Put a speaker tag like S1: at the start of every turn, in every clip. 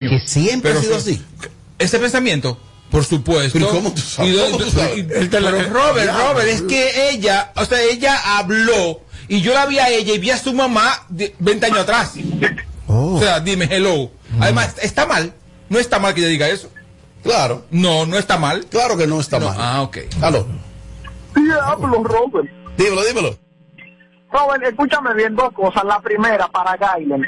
S1: Que siempre
S2: Pero
S1: ha sido así.
S2: Ese pensamiento, por supuesto.
S1: Pero ¿cómo tú sabes?
S2: Y do-
S1: ¿Cómo tú
S2: do-
S1: sabes?
S2: y- pero Robert,
S1: Ya.
S2: Robert, es que ella, o sea, ella habló y yo la vi a ella y vi a su mamá de 20 años atrás.
S1: Oh.
S2: O sea, dime, hello. Además, está mal. No está mal que ella diga eso.
S1: Claro,
S2: No, no está mal.
S1: claro que no está
S2: No,
S1: mal.
S2: Ah, ok.
S1: Aló,
S3: Diablo, Robert.
S1: dímelo, dímelo.
S3: Robert, escúchame bien dos cosas. La primera, para Gailen.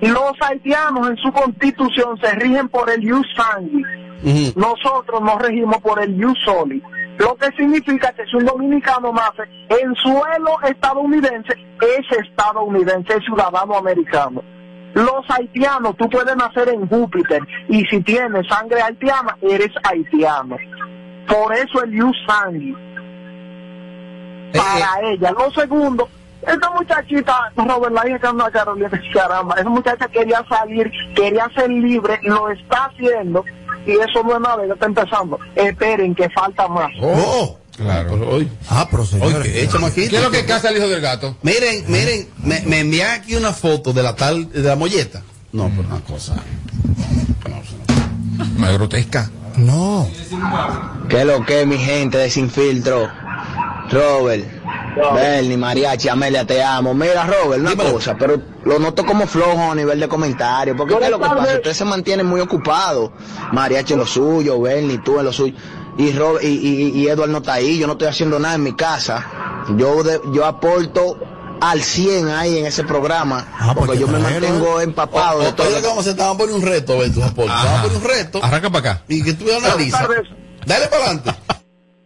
S3: Los haitianos en su constitución se rigen por el ius sanguis.
S1: Ujú.
S3: Nosotros nos regimos por el ius soli. Lo que significa que si un dominicano nace en suelo estadounidense, es estadounidense, es ciudadano americano. Los haitianos, tú puedes nacer en Júpiter y si tienes sangre haitiana, eres haitiano. Por eso el ius sanguis
S2: Eh,
S3: para ella. Lo segundo, esta muchachita, Robert, la hija que anda a Carolina, caramba, esa muchacha quería salir, quería ser libre, lo está haciendo, y eso no es nada, ya está empezando. Esperen, que falta más.
S1: Oh,
S2: Claro.
S1: Pero hoy,
S4: Ah, pero.
S2: ¿Qué es lo que casa el hijo del gato?
S1: Miren, miren, me, me envían aquí una foto de la tal, de la molleta. No, pero una cosa. No, eso no.
S2: Más grotesca.
S4: No.
S5: ¿Qué lo que, mi gente de Sin Filtro? Robert, Bernie, Mariachi, Amelia, te amo. Mira, Robert, una
S1: Dímelo.
S5: cosa, pero lo noto como flojo a nivel de comentarios. Porque ¿qué es lo que pasa? Ustedes se mantienen muy ocupados. Mariachi en lo suyo, Bernie, tú en lo suyo. Y, Robert, y, y, y Edward no está ahí, yo no estoy haciendo nada en mi casa. Yo, de- yo aporto al 100 ahí en ese programa.
S4: Ah, pues
S5: porque yo me mantengo empapado de
S1: O- Oye, lo que
S5: todo.
S1: vamos a hacer, te vamos a poner un reto, a ver, tus aportes. Te vamos a poner un reto
S2: Arranca para acá.
S1: y que tú analizas. Dale para adelante.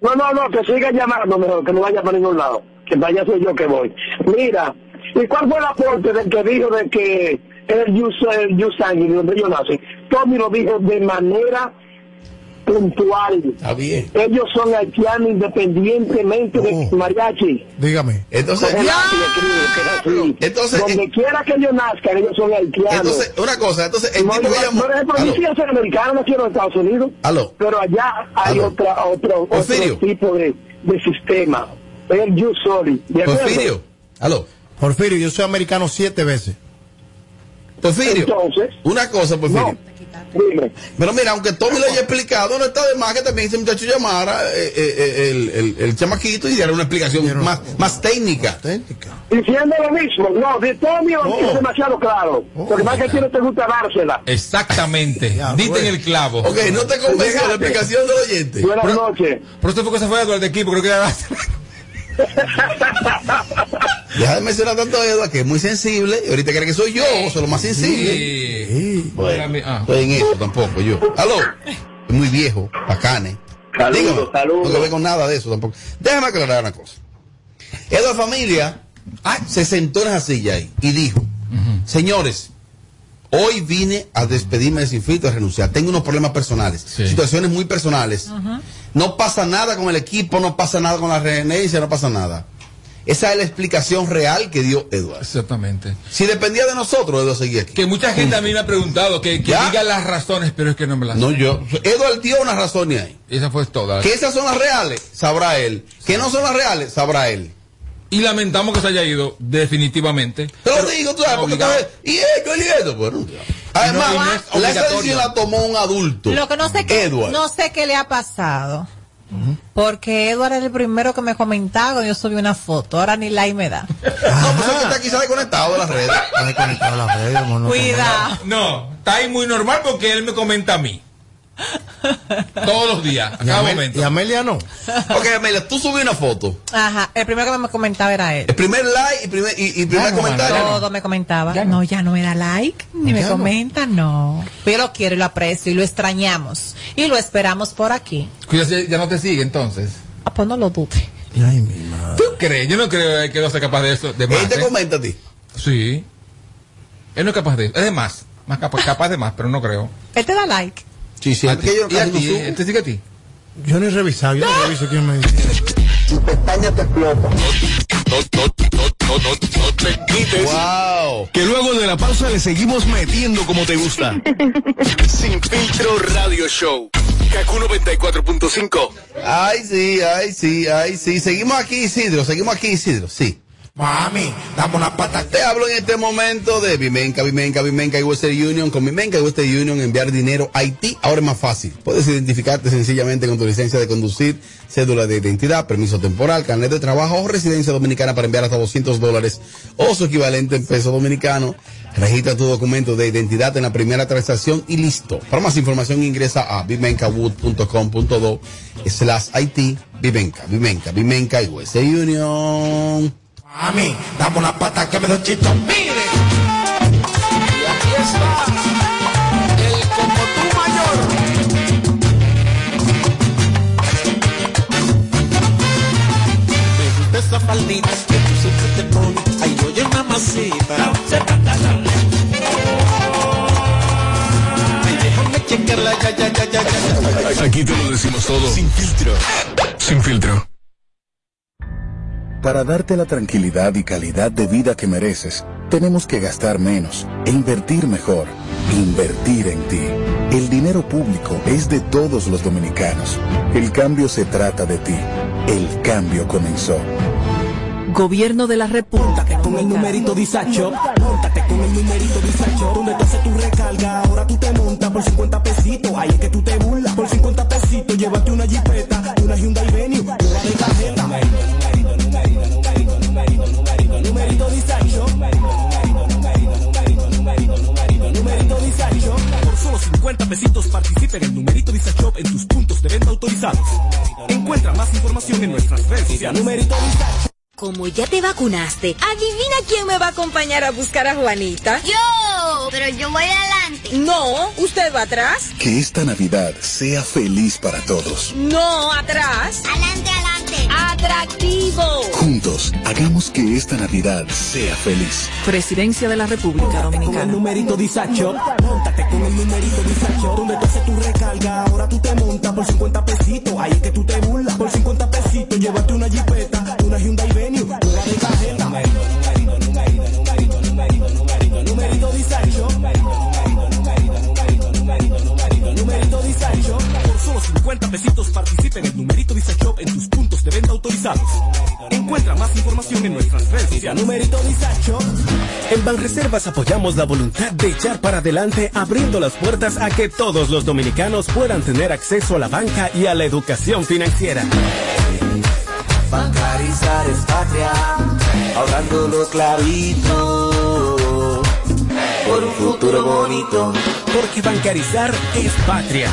S3: No, no, no, que siga llamando mejor, que no vaya para ningún lado. Que vaya soy yo que voy. Mira, ¿y cuál fue el aporte del que dijo de que el Yu el Yu Sanguis, donde yo nací? Tommy lo dijo de manera puntual.
S1: Está bien.
S3: Ellos son haitianos independientemente
S4: Oh.
S3: de mariachi.
S4: Dígame.
S1: Entonces,
S3: Coge lápiz y escribe, que es así.
S1: Entonces,
S3: Donde
S1: eh,
S3: quiera que ellos nazcan, ellos son haitianos.
S1: entonces, una cosa, entonces, el
S3: no,
S1: tipo
S3: no,
S1: que llamó.
S3: no, por ejemplo, yo sí soy americano, no quiero en Estados Unidos.
S1: aló.
S3: Pero allá hay
S1: Aló.
S3: otra, otro, otro tipo de, de sistema. El you sorry.
S1: Porfirio. Aló.
S4: Porfirio, yo soy americano siete veces.
S1: Porfirio.
S3: Entonces,
S1: Una cosa, Porfirio.
S3: no, dime.
S1: Pero mira, aunque Tommy lo haya explicado, no está de más que también ese muchacho llamara eh, eh, eh, el, el, el chamaquito y diera una explicación más, más técnica.
S4: Técnica.
S3: Diciendo lo mismo, no, de Tommy
S1: Oh.
S3: es demasiado claro. Porque más que a ti no te gusta dársela.
S2: Exactamente.
S4: Ya, bueno.
S2: en el clavo.
S1: Ok, no te convenció la explicación del oyente.
S3: Buenas noches.
S2: Pero esto fue que se fue Eduardo de equipo, creo que era
S1: Deja de mencionar tanto a Eduardo, que es muy sensible, y ahorita cree que soy yo, soy lo más sensible.
S2: Sí. Era mi- ah.
S1: Estoy en eso tampoco, yo. Aló. Es muy viejo, bacane.
S3: Saludos, saludos.
S1: No que ve con nada de eso tampoco. Déjame aclarar una cosa. Eduardo Familia ah, se sentó en esa silla ahí y dijo, señores, hoy vine a despedirme de Sin Filtro, a renunciar. Tengo unos problemas personales,
S2: Sí.
S1: situaciones muy personales. No pasa nada con el equipo, no pasa nada con la regenencia, no pasa nada. Esa es la explicación real que dio Eduardo.
S2: Exactamente.
S1: Si dependía de nosotros, Eduardo seguía aquí.
S2: Que mucha gente a mí me ha preguntado que, diga las razones, pero es que no me las
S1: No yo. Eduardo dio una razón ahí.
S2: Esa fue toda.
S1: Que esas son las reales, sabrá él. Que no son las reales, sabrá él.
S2: Y lamentamos que se haya ido, definitivamente.
S1: Te lo
S2: Pero
S1: digo, tú sabes, porque Y esto, y esto, bueno. Además,
S2: no es
S1: la decisión la tomó un adulto.
S6: Lo que no sé qué, no sé qué le ha pasado. Porque Edward era el primero que me comentaba cuando yo subí una foto. Ahora ni like me da.
S1: No, pues es que está quizás desconectado de las redes.
S4: Está desconectado la red, hermano.
S6: Cuidado.
S2: No, está ahí muy normal porque él me comenta a mí. Todos los días, a
S4: Y,
S2: cada
S4: Amel-
S2: momento.
S4: y Amelia no.
S1: Ok, Amelia, tú subí una foto.
S6: Ajá, el primero que me comentaba era él.
S1: El primer like y primer, y, y primer
S2: no,
S1: comentario.
S6: Todo me comentaba. no, ya no me da like, ni me
S4: Ya
S6: comenta, no. Pero yo lo quiero y lo aprecio y lo extrañamos. Y lo esperamos por aquí.
S2: Cuidado, ya- ya no te sigue entonces.
S6: Ah, pues no lo dude.
S4: Ay, mi madre.
S2: ¿Tú crees? Yo no creo que no sea capaz de eso. De más,
S1: Él te
S2: ¿eh?
S1: comenta a ti.
S2: Sí. Él no es capaz de eso. Es de más. más capaz, capaz de más, pero no creo.
S6: Él te da like.
S1: Sí, sí.
S2: ¿A ti? ¿Y a
S1: no
S2: ti?
S1: subo.
S2: ¿Él te sigue a ti?
S4: Yo no he revisado, yo no reviso quién me dice.
S5: Tu pestaña te explota.
S7: No, no, no, no, no, no te quites.
S1: Wow.
S7: Que luego de la pausa le seguimos metiendo como te gusta. Sin filtro radio show. Kaku 94.5.
S1: Ay, sí, ay, sí, ay, sí. Seguimos aquí, Isidro. Seguimos aquí, Isidro. Sí.
S4: Mami, dame una pata.
S1: Te hablo en este momento de Vimenca, Vimenca, Vimenca y Western Union. Con Vimenca y Western Union enviar dinero a Haití ahora es más fácil. Puedes identificarte sencillamente con tu licencia de conducir, cédula de identidad, permiso temporal, carnet de trabajo o residencia dominicana para enviar hasta 200 dólares o su equivalente en peso dominicano. Registra tu documento de identidad en la primera transacción y listo. Para más información ingresa a vimencawood.com.do slash Haití, Vimenca, Vimenca, Vimenca y Western Union.
S4: Mami, dame una pata que me doy chito. Mire.
S2: Y aquí está el como tú mayor.
S8: Me gusta esa faldita que tú siempre te pones. Ay, oye, mamacita. Ay, déjame checarla, ya, ya, ya, ya, ya.
S7: Aquí te lo decimos todo. Sin filtro. Sin filtro.
S9: Para darte la tranquilidad y calidad de vida que mereces, tenemos que gastar menos e invertir mejor. Invertir en ti. El dinero público es de todos los dominicanos. El cambio se trata de ti. El cambio comenzó.
S10: Gobierno de la República.
S8: Con el numerito disacho, montate con el numerito disacho. Donde tú haces tu recarga, ahora tú te montas por 50 pesitos. Ahí es que tú te burlas. Por 50 pesitos, llévate una jipeta, una Hyundai Venue, una de cajeta. 50 pesitos participa en el numerito disacho en tus puntos de venta autorizados. Encuentra más información en nuestras redes sociales. Numerito disacho.
S11: Como ya te vacunaste, adivina quién me va a acompañar a buscar a Juanita.
S12: Yo, pero yo voy adelante.
S11: No, usted va atrás.
S9: Que esta Navidad sea feliz para todos.
S11: No, atrás.
S12: Adelante, adelante.
S11: Atractivo.
S9: Juntos, hagamos que esta Navidad sea feliz.
S10: Presidencia de la República
S8: Con el
S10: Dominicana.
S8: numerito disacho, montate con el numerito disacho. Donde tú haces tu recarga, ahora tú te montas por 50 pesitos. Ahí es que tú te burlas. Por 50 pesitos, 50 pesitos participa en el numerito disacho en tus puntos de venta autorizados. Encuentra más información en nuestras redes sociales. Numerito disacho.
S13: En Banreservas apoyamos la voluntad de echar para adelante abriendo las puertas a que todos los dominicanos puedan tener acceso a la banca y a la educación financiera.
S8: Bancarizar es patria, ahorrando los clavitos por un futuro bonito.
S13: Porque bancarizar es patria.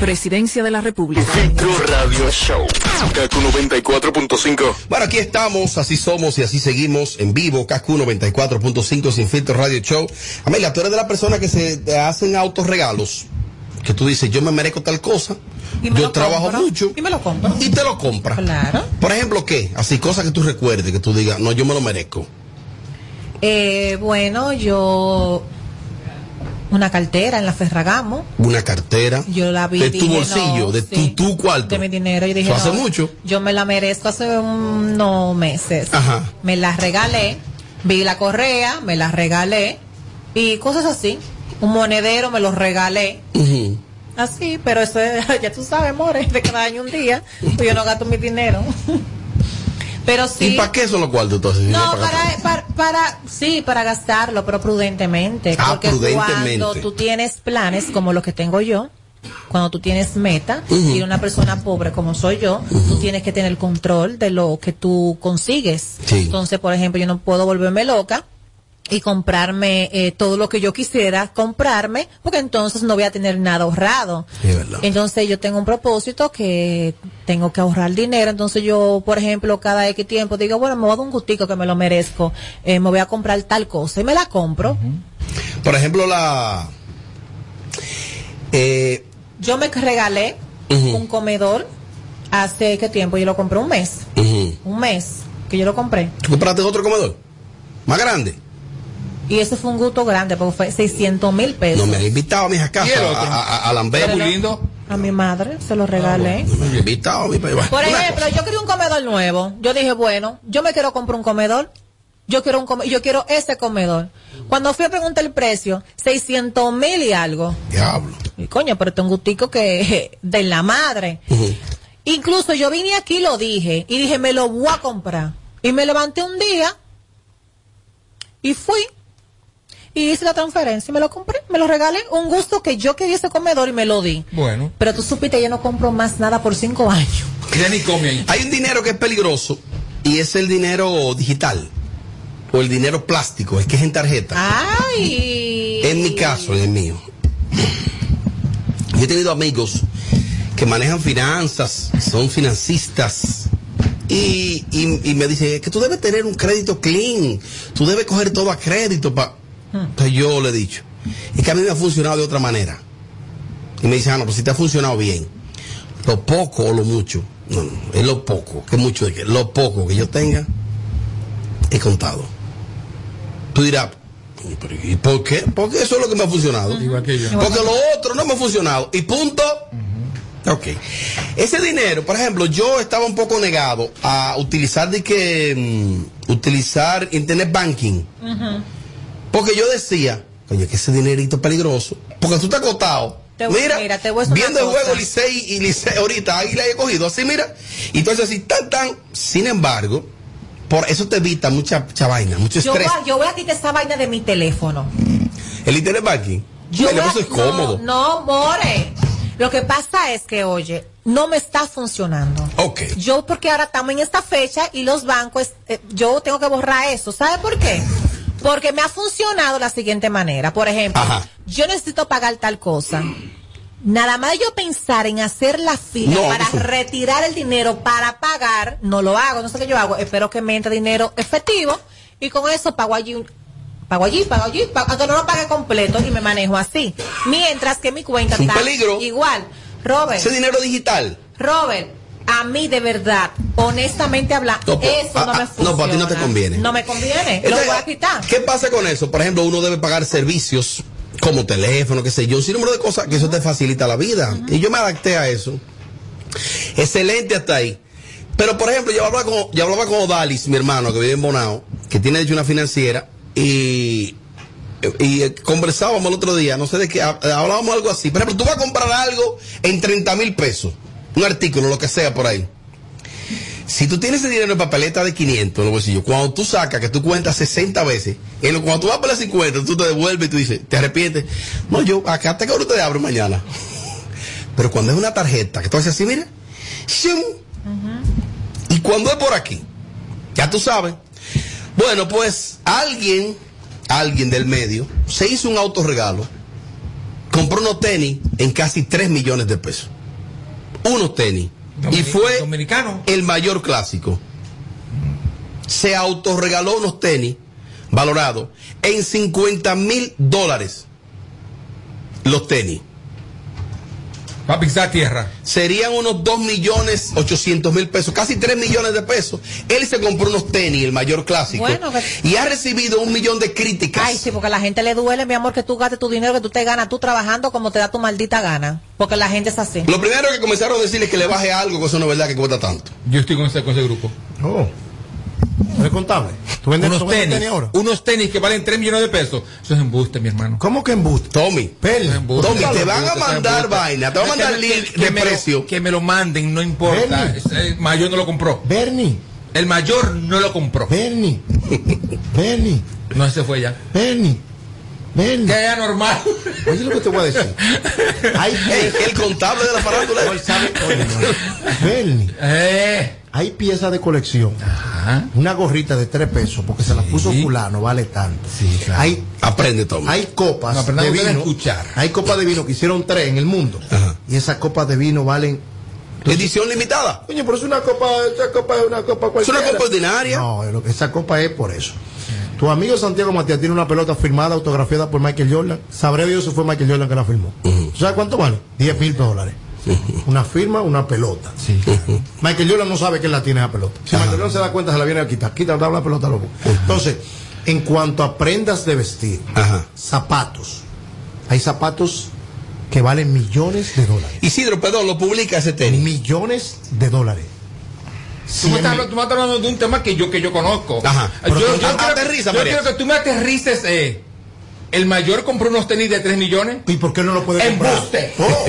S10: Presidencia de la República.
S7: Filtro Radio Show. Kaku 94.5.
S1: Bueno, aquí estamos, así somos y así seguimos en vivo, KQ 94.5 Sin Filtro Radio Show. Amelia, tú eres de la persona que se te hacen autorregalos, que tú dices, yo me merezco tal cosa,
S6: Y me
S1: yo trabajo
S6: compro.
S1: mucho.
S6: Y me lo compro.
S1: Y te lo compras.
S6: Claro.
S1: Por ejemplo, ¿qué? Así, cosas que tú recuerdes, que tú digas, no, yo me lo merezco.
S6: Eh, bueno, yo una cartera en la Ferragamo.
S1: Una cartera.
S6: Yo la vi
S1: De tu bolsillo,
S6: no,
S1: de
S6: sí,
S1: tu, tu cuarto.
S6: de mi dinero y dije
S1: hace
S6: no,
S1: mucho.
S6: yo me la merezco hace unos meses
S1: Ajá.
S6: me la regalé vi la correa me la regalé y cosas así un monedero me lo regalé así pero eso es, ya tú sabes more de cada año un día pues yo no gasto mi dinero pero sí
S1: ¿Y para qué son los cuartos entonces?
S6: no,
S1: para
S6: para, para, para- sí, para gastarlo, pero prudentemente.
S1: Ah,
S6: porque
S1: prudentemente.
S6: cuando tú tienes planes como los que tengo yo, cuando tú tienes meta y una persona pobre como soy yo, tú tienes que tener control de lo que tú consigues.
S1: Sí.
S6: Entonces, por ejemplo, yo no puedo volverme loca y comprarme eh, todo lo que yo quisiera comprarme, porque entonces no voy a tener nada ahorrado.
S1: Verdad.
S6: Entonces yo tengo un propósito que tengo que ahorrar dinero, entonces yo, por ejemplo, cada X tiempo digo, bueno, me voy a dar un gustico que me lo merezco, eh, me voy a comprar tal cosa y me la compro.
S1: Por ejemplo, la. Eh,
S6: Yo me regalé un comedor hace qué tiempo, yo lo compré un mes, un mes que yo lo compré.
S1: ¿Tú compraste otro comedor? ¿Más grande?
S6: Y eso fue un gusto grande, porque fue 600 mil pesos.
S1: No me han invitado a mis
S2: ¿Y el
S1: casa,
S2: otro?
S1: a, a, a Lambert.
S2: Muy lindo.
S6: A mi madre se lo regalé.
S1: No me han invitado a llevar.
S6: Por ejemplo, yo quería un comedor nuevo. Yo dije, bueno, yo me quiero comprar un comedor. Yo quiero un come- yo quiero ese comedor. Cuando fui a preguntar el precio, 600 mil y algo.
S1: Diablo.
S6: Y coño, pero tengo un gustico que de la madre. Incluso yo vine aquí y lo dije. Y dije, me lo voy a comprar. Y me levanté un día. Y fui. Y hice la transferencia y me lo compré. Me lo regalé. Un gusto que yo quería ese comedor y me lo di.
S2: Bueno.
S6: Pero tú supiste, yo no compro más nada por cinco años.
S2: Ya ni come ahí.
S1: Hay un dinero que es peligroso y es el dinero digital o el dinero plástico, es que es en tarjeta.
S6: Ay.
S1: En mi caso, en el mío. Yo he tenido amigos que manejan finanzas, son financistas. Y, y- y me dicen "Es que tú debes tener un crédito clean, tú debes coger todo a crédito. Pa... Entonces yo le he dicho, es que a mí me ha funcionado de otra manera. Y me dicen, ah, no, pues si te ha funcionado bien, lo poco o lo mucho, no, no, es lo poco, que mucho de que, lo poco que yo tenga, he contado. Tú dirás, "Pero, ¿y por qué? Porque eso es lo que me ha funcionado.
S2: Igual que yo.
S1: Porque lo otro no me ha funcionado. Y punto. Ok. Ese dinero, por ejemplo, yo estaba un poco negado a utilizar de que mm, utilizar internet banking. Porque yo decía, oye, que ese dinerito es peligroso. Porque tú estás acostado.
S6: Te voy-
S1: mira,
S6: mira, te voy a
S1: viendo el juego Licey y Licey ahorita, ahí la he cogido así, mira. Y entonces así, tan, tan. Sin embargo, por eso te evita mucha, mucha vaina, mucho
S6: Yo voy,
S1: estrés.
S6: a, yo voy a quitar esa vaina de mi teléfono.
S1: El internet banking.
S6: Yo voy a-
S1: es cómodo.
S6: No, no, more. Lo que pasa es que, oye, no me está funcionando.
S1: Ok.
S6: Yo, porque ahora estamos en esta fecha y los bancos, eh, yo tengo que borrar eso. ¿Sabe por qué? Porque me ha funcionado la siguiente manera. Por ejemplo,
S1: Ajá.
S6: yo necesito pagar tal cosa. Nada más yo pensar en hacer la fila
S1: No,
S6: para
S1: eso-
S6: retirar el dinero para pagar, no lo hago. No sé qué yo hago. Espero que me entre dinero efectivo y con eso pago allí un- Pago allí, pago allí, pago, aunque no lo pague completo y me manejo así. Mientras que mi cuenta
S1: Es un
S6: está
S1: peligro.
S6: igual. Robert,
S1: Ese dinero digital.
S6: Robert, a mí de verdad, honestamente hablando,
S1: No, pues,
S6: eso no
S1: ah,
S6: me
S1: ah,
S6: funciona.
S1: no, pues a ti no te conviene.
S6: No me conviene, lo voy a quitar.
S1: ¿Qué pasa con eso? Por ejemplo, uno debe pagar servicios como teléfono, qué sé yo, un número de cosas que eso te facilita la vida. Y yo me adapté a eso. Excelente hasta ahí. Pero, por ejemplo, yo hablaba con, yo hablaba con Odalis, mi hermano, que vive en Bonao, que tiene de hecho una financiera, y, y eh, conversábamos el otro día, no sé de qué, hab- hablábamos algo así. Por ejemplo, tú vas a comprar algo en 30 mil pesos, un artículo, lo que sea por ahí. Si tú tienes ese dinero en papeleta de 500 en los bolsillos, cuando tú sacas, que tú cuentas 60 veces, en lo, cuando tú vas por las 50, tú te devuelves y tú dices, te arrepientes. No, yo, acá hasta que ahora te abre mañana. Pero cuando es una tarjeta, que tú haces así, mira, ¡shum! y cuando es por aquí, ya tú sabes. Bueno, pues alguien, alguien del medio, se hizo un autorregalo, compró unos tenis en casi 3 millones de pesos. Unos tenis. y fue el mayor clásico. Se autorregaló unos tenis valorados en 50 mil dólares. Los tenis.
S2: Va a pisar tierra.
S1: Serían unos 2 millones 800 mil pesos, casi 3 millones de pesos. Él se compró unos tenis, el mayor clásico.
S6: Bueno, que-
S1: y ha recibido un millón de críticas.
S6: Ay, sí, porque a la gente le duele, mi amor, que tú gastes tu dinero, que tú te ganas tú trabajando como te da tu maldita gana. Porque la gente es así.
S1: Lo primero que comenzaron a decirle es que le baje algo, que eso no es verdad que cuesta tanto.
S2: Yo estoy con ese, con ese grupo.
S14: Oh. ¿No es contable? ¿Tú vendes,
S2: unos
S14: tú
S2: tenis,
S14: tenis ahora?
S2: unos tenis que valen 3 millones de pesos. Eso es embuste, mi hermano.
S14: ¿Cómo que embuste?
S1: Tommy.
S14: Peli.
S1: Tommy, te van a mandar vaina, te van a
S2: Que
S1: mandar
S2: me-
S1: link
S2: que
S1: de
S2: me lo-
S1: precio.
S2: que me lo manden, no importa.
S14: Bernie.
S2: El mayor no lo compró.
S14: Bernie.
S2: El mayor no lo compró.
S14: Bernie. Bernie.
S2: No, ese fue ya.
S14: Bernie. Bernie.
S2: Que era normal.
S14: Oye lo que te voy a decir. Hay
S1: Ey, el contable de la farándula.
S14: Hoy sabe. Bernie.
S2: Eh.
S14: Hay piezas de colección. Una gorrita de tres pesos porque se la puso fulano, vale tanto. Hay,
S1: Aprende, Tommy.
S14: hay copas
S2: No,
S14: de vino.
S2: escuchar.
S14: Hay copas de vino que hicieron tres en el mundo. Y esas copas de vino valen.
S1: Edición limitada.
S14: Coño, pero es una copa, esa copa es una copa
S1: Es una
S14: cualquiera.
S1: copa ordinaria.
S14: No, esa copa es por eso. Tu amigo Santiago Matías tiene una pelota firmada, autografiada por Michael Jordan. Sabré Dios si fue Michael Jordan que la firmó. ¿Sabes cuánto vale? 10 mil dólares. Una firma, una pelota. Michael Jordan no sabe que él la tiene esa pelota. Si Michael Jordan se da cuenta, se la viene a quitar. Quita, la pelota, loco. Entonces, en cuanto a prendas de vestir, zapatos, hay zapatos que valen millones de dólares.
S1: Isidro, perdón, lo publica ese tenis.
S14: Millones de dólares.
S2: Tú me, estás, hablando- tú me estás hablando de un tema que yo que yo conozco.
S1: Ajá.
S2: Yo, quiero,
S1: aterriza,
S2: yo quiero que tú me aterrices. Eh. El mayor compró unos tenis de 3 millones.
S14: ¿Y por qué no lo puede comprar?
S2: Embuste.
S14: Oh.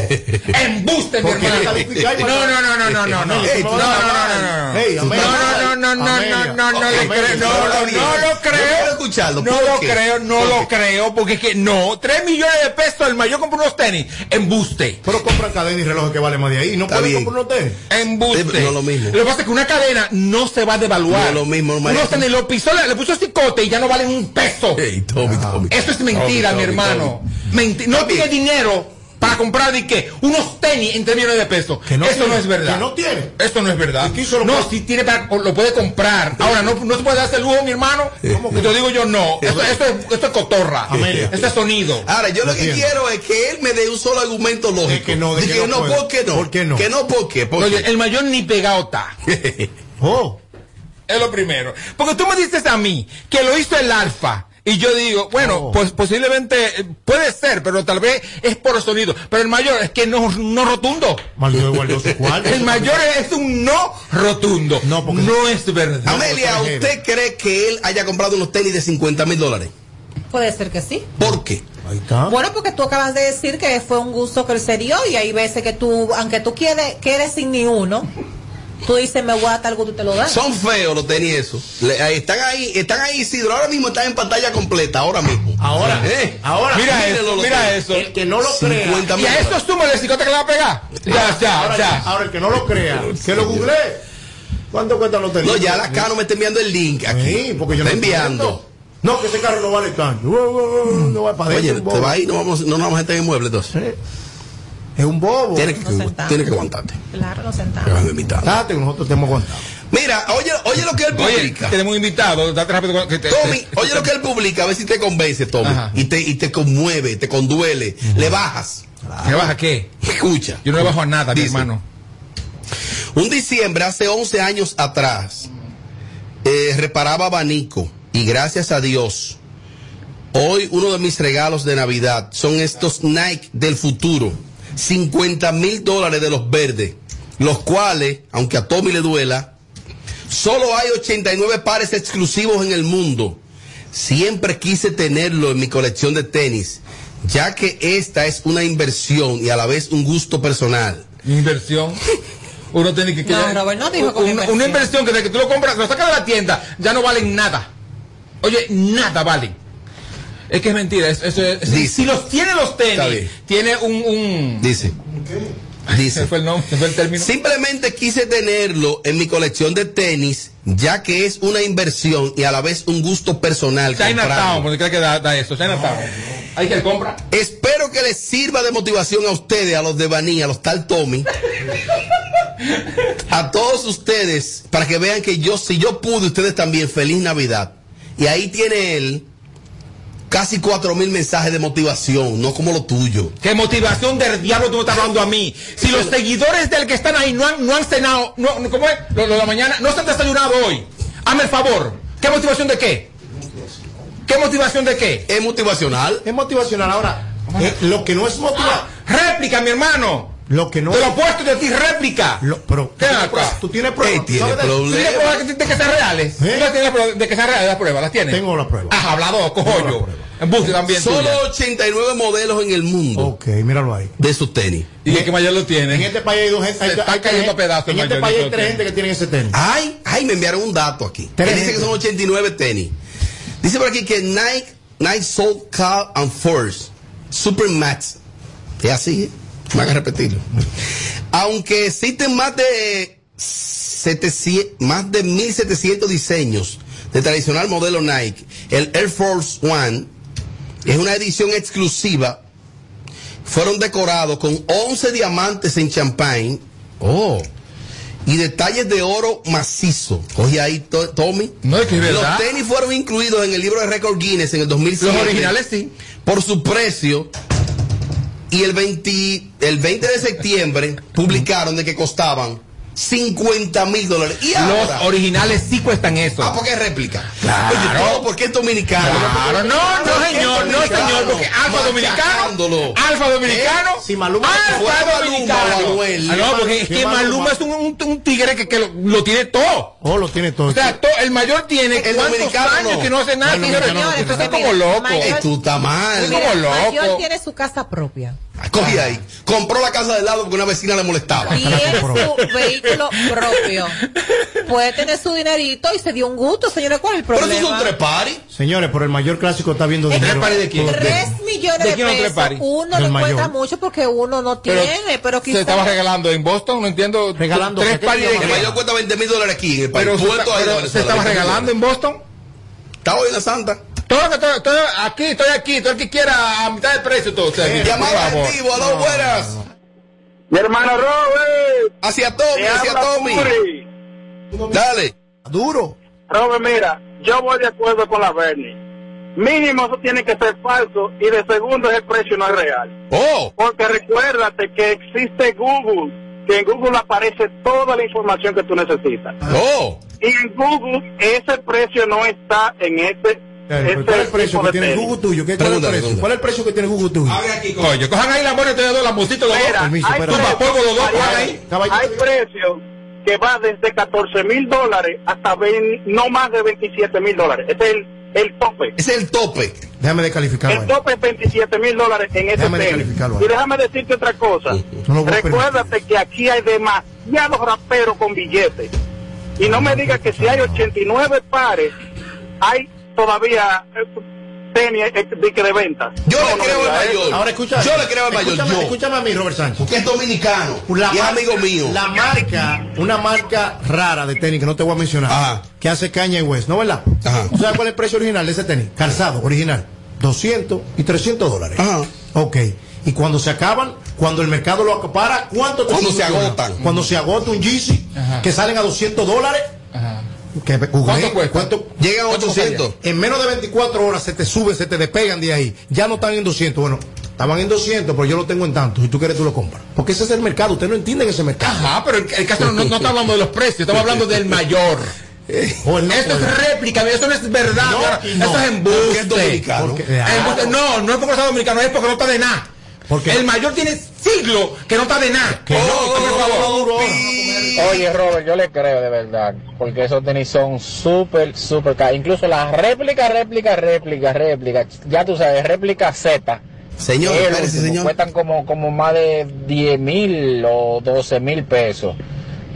S2: Embuste, mi hermano. No, no, no, no, no, no, no. No, no, no, no, no.
S14: Ey,
S2: No, no, no, no, no, no, no, lo creo. No
S1: ¿Por
S2: lo creo, no lo creo, porque es que no. 3 millones de pesos, el mayor compró unos tenis. Embuste.
S14: Pero compran cadena y relojes que valen más de ahí. No pueden comprar unos tenis.
S2: Embuste.
S1: No es lo mismo.
S2: Lo que pasa es que una cadena no se va a devaluar.
S1: No lo mismo, María.
S2: Unos tenis lo pisó, le, puso cicote y ya no valen un peso.
S1: Ey, Tommy, Tommy.
S2: Eso es mentira, mi hermano. Menti- no tiene dinero para comprar de qué? Unos tenis en 3 millones de pesos.
S14: Que no
S2: Eso
S14: tiene,
S2: no es verdad.
S14: que no tiene.
S2: Esto no es verdad.
S14: ¿Y qué hizo lo
S2: no, si tiene para, lo puede comprar. Ahora, no, no se puede darse el lujo, mi hermano. ¿Cómo que te digo yo no? Esto, esto es, esto es cotorra. Esto es sonido.
S1: Ahora, yo lo que
S14: Entiendo.
S1: quiero es que él me dé un solo argumento lógico.
S14: que no, de que no.
S1: ¿por qué no?
S14: ¿Por qué no?
S1: Que no, ¿por qué? ¿Por
S2: Oye,
S1: qué?
S2: el mayor ni pegado está.
S14: Oh.
S2: Es lo primero. Porque tú me dices a mí que lo hizo el alfa. Y yo digo, bueno,
S14: Oh.
S2: pues posiblemente eh, puede ser, pero tal vez es por sonido. Pero el mayor es que no, no rotundo. El mayor es un no rotundo.
S14: No, porque-
S2: no es verdad.
S1: Amelia. ¿usted cree que él haya comprado unos tenis de 50 mil dólares?
S6: Puede ser que sí.
S1: ¿Por qué?
S14: Ahí está.
S6: Bueno, porque tú acabas de decir que fue un gusto que él se dio y hay veces que tú, aunque tú quieres, quedes sin ni uno, tú dices, me voy a dar tal gusto y te lo dan.
S1: Son feos los tenis esos. Le- ahí están ahí, están ahí, Isidro. Ahora mismo están en pantalla completa, ahora mismo.
S14: Ahora,
S1: ¿Eh?
S14: ahora.
S2: Mira eso, mira
S1: tenis.
S2: eso.
S14: El que no lo crea.
S1: 50
S2: Y a
S1: mil
S2: esto súmale el cicote que le va a pegar. Ya, ya,
S14: ahora,
S2: ya.
S14: ahora el que no lo crea, que lo googlee. ¿Cuánto cuestan los tenis?
S1: No, ya la Cano me está enviando el link aquí.
S14: Sí, porque yo no
S1: está
S14: estoy
S1: enviando.
S14: No, que ese carro no vale tanto. No va para
S1: Oye, te va ahí, no vamos, no nos vamos a meter en mueble entonces.
S14: Es un bobo.
S1: Tienes que, tienes que aguantarte.
S6: Claro, nos sentamos.
S1: van a invitar.
S14: Date que nosotros te hemos aguantado.
S1: Mira, oye, oye lo que él
S2: Oye,
S1: publica.
S2: tenemos un invitado. Date rápido. que te-
S1: Tommy,
S2: te-
S1: oye lo que él publica, a ver si te convence, Tommy.
S2: Ajá.
S1: Y te, y te conmueve, te conduele, le bajas.
S2: ¿Qué baja qué?
S1: Escucha.
S2: Yo no le bajo a nada, mi
S1: Dice,
S2: hermano.
S1: Un diciembre, hace 11 años atrás, eh, reparaba abanico y gracias a Dios, hoy uno de mis regalos de Navidad son estos Nike del futuro, 50 mil dólares de los verdes, los cuales, aunque a Tommy le duela, solo hay 89 pares exclusivos en el mundo. Siempre quise tenerlo en mi colección de tenis, ya que esta es una inversión y a la vez un gusto personal.
S2: Inversión. Uno tiene que
S6: No, Robert, no dijo con
S2: una,
S6: inversión.
S2: una inversión que desde que tú lo compras, lo sacas de la tienda, ya no valen nada. Oye, nada valen. Es que es mentira. Es-
S1: Dice.
S2: si los tiene los tenis, tiene un, un
S1: Dice. Dice.
S2: fue el nombre, fue el término.
S1: Simplemente quise tenerlo en mi colección de tenis, ya que es una inversión y a la vez un gusto personal.
S2: Chinatown, porque cree que da, da eso. Chinatown. Hay que compra.
S1: Espero que les sirva de motivación a ustedes, a los de Baní, a los tal Tommy, a todos ustedes, para que vean que yo, si yo pude, ustedes también, feliz Navidad. Y ahí tiene él casi cuatro mil mensajes de motivación, no como lo tuyo.
S2: ¿Qué motivación del diablo tú me estás hablando a mí? Si los seguidores del que están ahí no han, no han cenado, no, no- ¿cómo es? Lo, lo de la mañana, no se han desayunado hoy. Hazme el favor. ¿Qué motivación de qué? ¿Qué motivación de qué?
S1: Es motivacional.
S14: Es motivacional. Ahora, eh, lo que no es motivación.
S2: Réplica, mi hermano.
S14: Lo que no
S2: Te lo opuesto de ti, réplica.
S14: lo- pero,
S2: ¿Qué
S14: tú tienes
S2: acá?
S14: pruebas, Tú tienes pruebas.
S1: Ey, tiene
S14: ¿Sabes de-
S2: ¿Tú
S1: problema.
S2: tienes pruebas de, de que sean reales? ¿Tú
S14: ¿Eh?
S2: las tienes pruebas de que sean reales las pruebas? ¿Las tienes?
S14: Tengo la prueba.
S2: Ah,
S14: Tengo la
S2: cojollo.
S14: prueba.
S2: Embuste también
S1: Solo
S2: tuya.
S1: 89 modelos en el mundo
S14: Ok, míralo ahí.
S1: de esos tenis.
S2: Y el que mayor lo tiene.
S14: En este país hay dos gente.
S2: Está
S14: hay
S2: cayendo a pedazos
S14: En este país hay tres gente que tienen ese tenis.
S1: Ay, ay, me enviaron un dato aquí. Que dice que son 89 tenis. Dice por aquí que Nike, Nike Soul Cal and Force Super Max. Es así, Me hagan repetirlo. Aunque existen más de 700 más de 1700 diseños de tradicional modelo Nike. El Air Force One es una edición exclusiva. Fueron decorados con 11 diamantes en champagne. Oh. Y detalles de oro macizo. Oye ahí, to- Tommy.
S2: No, es que es verdad.
S1: Los tenis fueron incluidos en el libro de récord Guinness en el 2007.
S2: Los originales sí.
S1: Por su precio. Y el 20, el 20 de septiembre publicaron de que costaban 50 mil dólares. Y ahora.
S2: Los originales sí cuestan eso.
S1: Ah, porque es réplica.
S2: Claro.
S1: Oye, todo porque es dominicano.
S2: Claro, no, no,
S1: es
S2: señor, no,
S1: dominicano.
S2: señor, porque alfa dominicano, alfa dominicano,
S1: ¿Eh? Si Maluma
S2: alfa dominicano.
S1: Manuel.
S2: Ah, no, porque es que
S14: Maluma-
S2: es un, un- un tigre que, que lo, lo tiene todo.
S14: Oh, lo tiene todo.
S2: O sea, to- el mayor tiene
S1: El
S2: cuántos
S1: dominicano
S2: años
S1: no.
S2: que no hace nada.
S14: Dominicano
S2: está
S6: nada.
S2: como loco.
S6: Mayor-
S1: Eh, tú estás mal.
S2: Mira, como loco.
S6: Mayor tiene su casa propia.
S1: Cogí ahí. Compró la casa de lado porque una vecina le molestaba.
S6: Tiene su vehículo propio. Puede tener su dinerito y se dio un gusto, señores. ¿Cuál es el
S1: Pero
S6: problema?
S1: esos son tres paris.
S14: Señores, por el mayor clásico está viendo
S6: Es
S14: dinero.
S2: ¿Tres de quién?
S6: Tres millones
S2: ¿De
S6: de pesos.
S2: paris?
S6: Uno
S14: Del
S6: le cuesta mucho porque uno no tiene, pero
S2: se
S6: quizás.
S2: estaba regalando en Boston, no entiendo.
S14: Regalando,
S2: tres
S14: ¿qué
S2: pares de?
S1: El mayor cuesta 20 mil dólares aquí en el país.
S2: Pero, se, está- pero se estaba
S1: 20
S2: regalando en Boston.
S1: Está hoy en la Santa.
S2: Todo todo, todo- aquí, estoy aquí, todo el que quiera a mitad de precio, todo. Por
S1: Llamada activo, aló, buenas.
S3: Mi hermano Robert.
S1: Hacia Tommy, hacia Tommy. Dale.
S14: Duro.
S3: Robert, mira, yo voy de acuerdo con la Bernie. Mínimo eso tiene que ser falso y de segundo el precio no es real.
S1: Oh.
S3: Porque recuérdate que existe Google, que en Google aparece toda la información que tú necesitas.
S1: Oh.
S3: Y en Google ese precio no está en ese,
S14: ¿Cuál es el precio que tiene
S3: tenis.
S14: Google tuyo? ¿Qué, ¿Cuál es el precio? ¿Cuál es el precio que tiene Google tuyo?
S2: Coño, cojan ahí la mano y te doy la mosita los dos.
S14: Permiso,
S3: hay,
S2: polvo los dos,
S3: hay-
S2: ahí.
S3: Hay precios que va desde 14 mil dólares hasta vein- no más de 27 mil dólares. Ese es el, el tope.
S1: Es el tope.
S14: Déjame descalificarlo.
S3: El tope es 27 mil dólares en ese
S14: ahí.
S3: Y déjame decirte otra cosa.
S14: No
S3: Recuérdate que aquí hay demasiados raperos con billetes. Y no me digas que si hay 89 pares, hay todavía eh, tenis eh, de, que de ventas.
S1: Yo
S3: No,
S1: le
S3: no
S1: creo al mayor.
S14: Ahora escucha.
S1: Yo le creo al mayor.
S14: Escúchame,
S1: yo.
S14: escúchame a mí, Robert Sánchez.
S1: Porque es dominicano.
S14: La
S1: y es amigo mío.
S14: La marca, una marca rara de tenis que no te voy a mencionar,
S1: Ajá.
S14: que hace Kanye West, ¿no verdad?
S1: Ajá.
S14: ¿Tú sabes cuál es el precio original de ese tenis? Calzado, original. 200 y 300 dólares.
S1: Ajá.
S14: Ok. Y cuando se acaban, cuando el mercado lo acapara, ¿cuánto te
S1: Cuando se agotan.
S14: Cuando se agota un Yeezy,
S2: Ajá.
S14: que salen a 200 dólares.
S2: ¿Cuánto cuesta?
S1: Llegan a
S2: ¿Cuánto
S1: 800.
S14: En menos de 24 horas se te suben, se te despegan de ahí. Ya no están en 200. Bueno, estaban en 200, pero yo lo tengo en tanto. Si tú quieres, tú lo compras. Porque ese es el mercado. Ustedes no entienden ese mercado.
S2: Ajá, pero el, el caso no, no está hablando de los precios, estamos hablando del mayor.
S14: No
S2: Esto es réplica, eso no es verdad.
S14: No.
S2: Esto es
S1: Porque
S2: embuste.
S1: es dominicano.
S14: Porque-
S2: Embuste. No, no es porque sea dominicano, es porque no está de nada.
S14: Porque-
S2: El mayor tiene siglo que no está de nada.
S14: Que no, que por favor.
S15: Oye, Robert, yo le creo de verdad, porque esos tenis son súper, súper caros. Incluso las réplicas, réplicas, réplicas, réplicas, ya tú sabes, réplica Z.
S1: Señor,
S15: el
S1: espérese,
S15: último,
S1: señor.
S15: Cuestan como, como más de 10 mil o 12 mil pesos.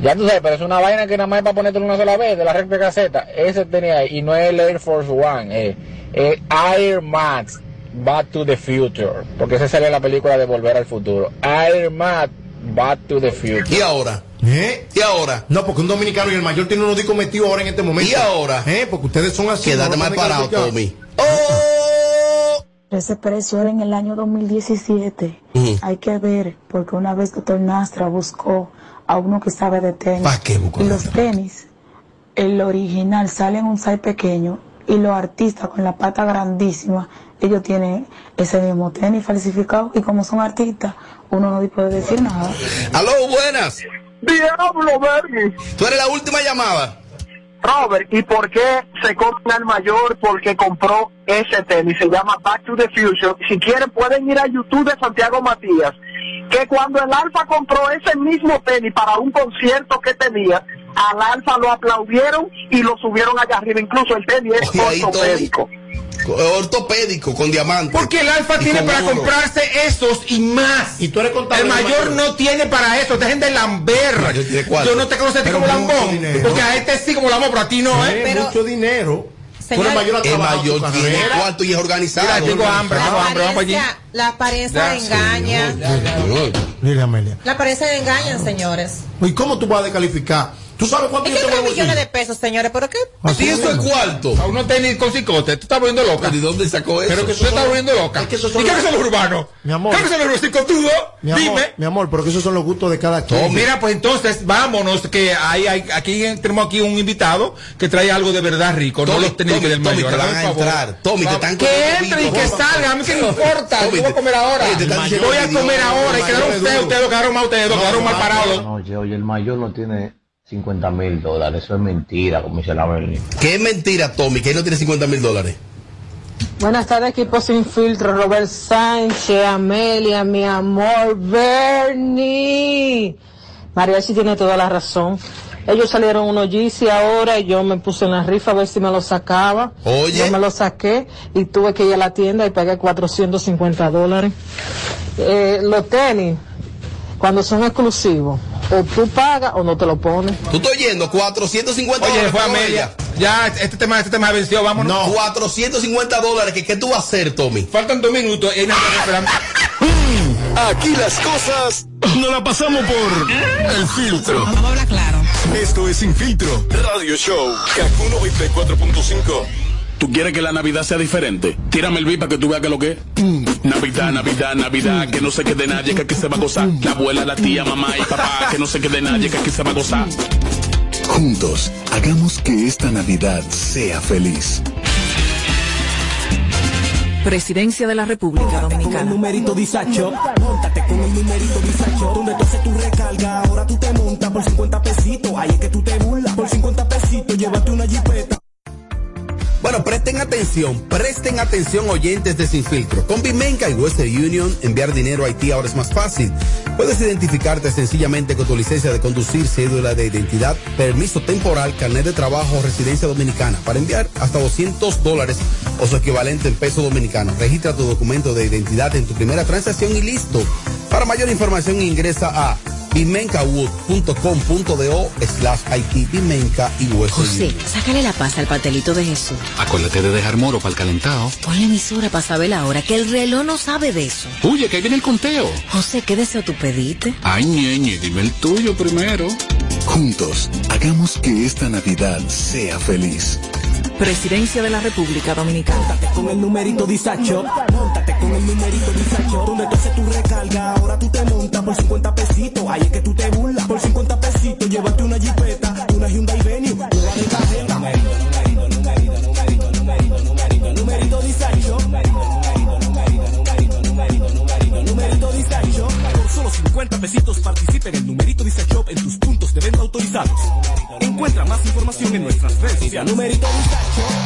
S15: Ya tú sabes, pero es una vaina que nada más es para ponértelo una sola vez, de la réplica Z. Ese tenía ahí, y no es el Air Force One, eh, es Air Max Back to the Future, porque esa sale en la película de Volver al Futuro. Max Back to the Future.
S1: ¿Y ahora?
S14: ¿Eh?
S1: ¿Y ahora?
S14: No, porque un dominicano y el mayor tiene unos discos metidos ahora en este momento.
S1: ¿Y ahora?
S14: ¿Eh? Porque ustedes son así.
S1: Quédate
S14: no
S1: mal parado. Tommy. ¡Oh!
S16: Ese precio era en el año 2017.
S1: Ujú.
S16: Hay que ver, porque una vez doctor Nastra buscó a uno que sabe de tenis.
S1: ¿Para qué buscó
S16: Y los tenis, el original sale en un size pequeño y los artistas con la pata grandísima, ellos tienen ese mismo tenis falsificado y como son artistas, uno no puede decir nada.
S1: Aló, buenas.
S3: Diablo, Bernie.
S1: Tú eres la última llamada.
S3: Robert, ¿y por qué se compra el mayor? Porque compró ese tenis, se llama Back to the Future. Si quieren pueden ir a YouTube de Santiago Matías, que cuando el Alfa compró ese mismo tenis para un concierto que tenía, al Alfa lo aplaudieron y lo subieron allá arriba, incluso el tenis es ortopédico.
S1: Ortopédico con diamante.
S2: Porque el alfa tiene para
S1: oro.
S2: comprarse esos y más.
S14: Y tú eres contable
S2: El mayor
S14: mayor.
S2: no tiene para eso, dejen de lamber. Yo no te conozco a ti como lambón.
S14: dinero.
S2: Porque a este sí como lambón, pero a ti no,
S14: ¿Eh?
S6: Pero-
S14: mucho dinero.
S6: Señor-
S14: eres mayor
S1: El mayor tiene cuarto y es organizado.
S2: Mira, tengo hambre,
S6: La
S2: tengo hambre, vamos allí.
S6: apariencia, la apariencia engaña.
S14: Dile, Amelia.
S6: La apariencia engañan, señores.
S14: ¿Y cómo tú vas a descalificar ¿Tú sabes cuánto
S6: Es
S14: yo
S6: que
S14: tengo en
S6: 3
S14: el
S6: millones
S14: bolsillo?
S6: de pesos, señores, ¿pero qué?
S1: Así eso es cuarto.
S2: A uno tenis con cicote, tú estás volviendo loca.
S1: ¿De dónde sacó eso?
S2: Pero que tú estás volviendo loca.
S14: Es que esos
S2: ¿Y
S14: son
S2: qué
S14: los-
S2: es los urbanos?
S14: Mi amor.
S2: ¿Qué es los cicotudos?
S14: Amor,
S2: Dime.
S14: mi amor, porque esos son los gustos de cada quien.
S2: Mira, pues entonces vámonos, que hay, hay- aquí tenemos aquí un invitado que trae algo de verdad rico, no
S1: Tommy,
S2: los tenis
S1: Tommy,
S2: del
S1: Tommy,
S2: mayor.
S1: te van a entrar. Tommy, te están
S2: Que entre y que salga, a mí qué me importa, yo voy a comer ahora. Voy a comer ahora, y quedaron
S1: es
S2: ustedes, ustedes quedaron mal, ustedes quedaron mal parados.
S17: Oye, oye, el mayor no tiene 50 mil dólares, eso es mentira, como dice la Bernie.
S1: Que es mentira, Tommy, que él no tiene 50 mil dólares.
S18: Buenas tardes, equipo sin filtro. Robert Sánchez, Amelia, mi amor, Bernie. Mariachi tiene toda la razón. Ellos salieron unos Yeezy ahora y yo me puse en la rifa a ver si me lo sacaba.
S1: Oye.
S18: Yo me lo saqué y tuve que ir a la tienda y pagué 450 dólares. Eh, los tenis, cuando son exclusivos, o tú pagas o no te lo pones.
S1: Tú estás oyendo 450
S2: Oye,
S1: dólares.
S2: fue Amelia.
S1: ella.
S2: Ya, este tema, este tema venció, vámonos.
S1: No. 450 dólares. ¿Qué, ¿Qué tú vas a hacer, Tommy?
S2: Faltan dos minutos y que esperar.
S7: Aquí las cosas no la pasamos por el filtro.
S10: Vamos a hablar claro.
S7: Esto es Sin Filtro Radio Show. Kaku 94.5.
S19: ¿Tú quieres que la Navidad sea diferente? Tírame el beat para que tú veas que lo que es. Navidad, Navidad, Navidad, que no se quede nadie, que aquí se va a gozar. La abuela, la tía, mamá y papá, que no se quede nadie, que aquí se va a gozar.
S9: Juntos, hagamos que esta Navidad sea feliz.
S10: Presidencia de la República
S8: Con el
S10: Dominicana.
S8: numerito disacho, montate con el numerito disacho, donde tú haces tu recarga, ahora tú te montas por 50 pesitos, ahí es que tú te
S1: atención, presten atención oyentes de Sin Filtro. Con Bimenca y Western Union, enviar dinero a Haití ahora es más fácil. Puedes identificarte sencillamente con tu licencia de conducir, cédula de identidad, permiso temporal, carnet de trabajo residencia dominicana para enviar hasta 200 dólares o su equivalente en peso dominicano. Registra tu documento de identidad en tu primera transacción y listo. Para mayor información ingresa a bimencawood.com.do slash Haití, Bimenca y Western
S20: José, sácale la paz al pastelito de Jesús.
S21: Acuérdate de dejar moro para el calentado.
S20: Ponle emisora para saber la hora, que el reloj no sabe de eso.
S21: Oye, que ahí viene el conteo.
S20: José, ¿qué deseo tú pediste?
S21: Ay, ñeñe, dime el tuyo primero.
S9: Juntos, hagamos que esta Navidad sea feliz.
S10: Presidencia de la República Dominicana.
S8: Móntate con el numerito disacho, montate con el numerito disacho, donde tú haces tu recarga, ahora tú te montas por 50 pesitos, ahí es que tú te burlas, por 50 pesitos, llévate una jipeta, una Hyundai Venue, nueva de cajeta. Numerito, numerito, numerito, numerito, numerito, numerito, numerito disacho. Numerito, numerito, numerito, numerito, numerito, numerito, numerito disacho. Por solo 50 pesitos participa en el numerito en tus puntos de venta autorizados. Encuentra más información en nuestras redes sociales.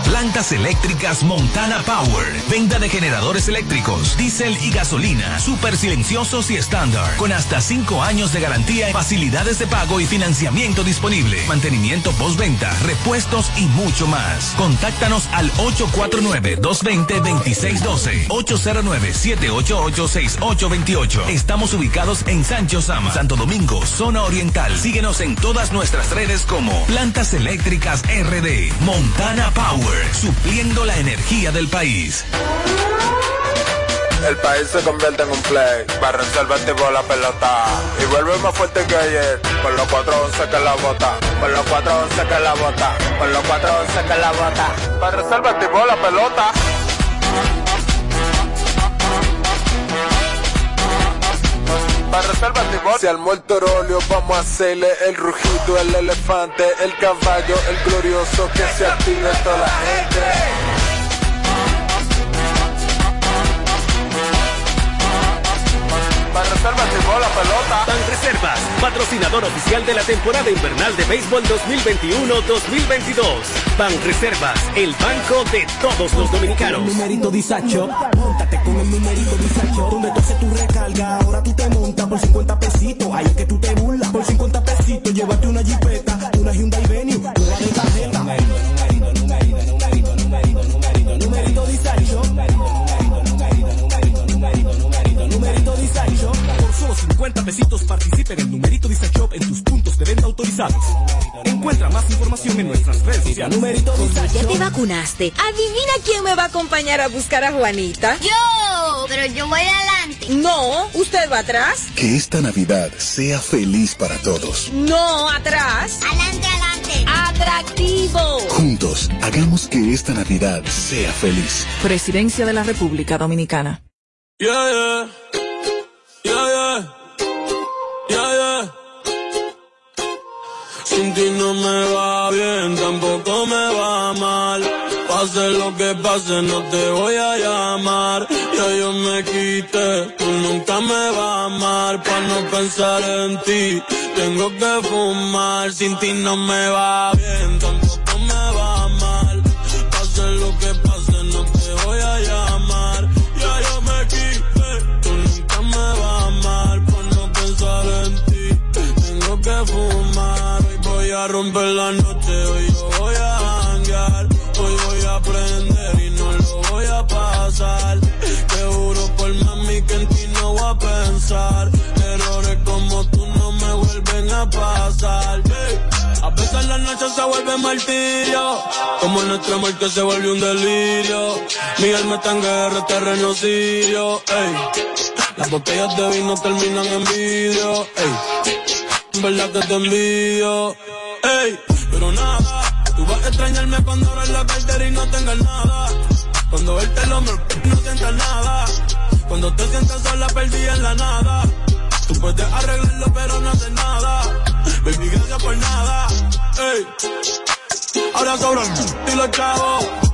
S22: Plantas eléctricas Montana Power. Venta de generadores eléctricos, diésel y gasolina. Súper silenciosos y estándar. Con hasta 5 años de garantía, facilidades de pago y financiamiento disponible. Mantenimiento postventa, repuestos y mucho más. Contáctanos al 849-220-2612. 809-788-6828. Estamos ubicados en Sancho Sama, Santo Domingo, zona oriental. Síguenos en todas nuestras redes como Plantas Eléctricas RD. Montana Power, supliendo la energía del país.
S23: El país se convierte en un play, para resolver tipo la pelota y vuelve más fuerte que ayer, con los 411 que la bota, con los 411 que la bota, con los 411 que la bota, para resolver tipo la pelota. Para resolver tipo Si al muerto rolio vamos a hacerle el rugido, el elefante, el caballo, el glorioso que se active toda la gente. Reservas la pelota.
S13: Ban Reservas, patrocinador oficial de la temporada invernal de béisbol 2021-2022. Ban Reservas, el banco de todos los dominicanos.
S8: Con el numerito disacho, montate con el numerito disacho, donde tú haces tu recarga, ahora tú te montas por 50 pesitos, ahí es que tú te burlas, por 50 pesitos, llévate una 50 pesitos participa en el numerito disacho en tus puntos de venta autorizados. Encuentra más información en nuestras redes sociales. Numerito
S11: ¿Ya te vacunaste? Adivina quién me va a acompañar a buscar a Juanita.
S12: ¡Yo! pero yo voy adelante.
S11: No, usted va atrás.
S9: Que esta Navidad sea feliz para todos.
S11: No, atrás.
S12: Adelante, adelante.
S11: Atractivo.
S9: Juntos, hagamos que esta Navidad sea feliz.
S10: Presidencia de la República Dominicana.
S24: Yeah. Yeah, Sin ti no me va bien, tampoco me va mal. Pase lo que pase, no te voy a llamar. Ya yo me quité, tú nunca me vas a amar. Pa' no pensar en ti, tengo que fumar. Sin ti no me va bien, tampoco romper la noche, hoy yo voy a janguear. Hoy voy a aprender y no lo voy a pasar. Te juro por mami que en ti no voy a pensar. Errores como tú no me vuelven a pasar. A veces la noche se vuelve martirio. Como nuestra muerte se vuelve un delirio. Mi alma está en guerra, terreno sirio. Ey. Las botellas de vino terminan en vidrio. En verdad que te envidio. Pero nada. Tú vas a extrañarme cuando abras la cartera y no tengas nada. Cuando verte el hombro no sientas nada. Cuando te sientas sola perdida en la nada. Tú puedes arreglarlo pero no haces nada. Baby, gracias por nada. Ey. Ahora sobran y los chavos.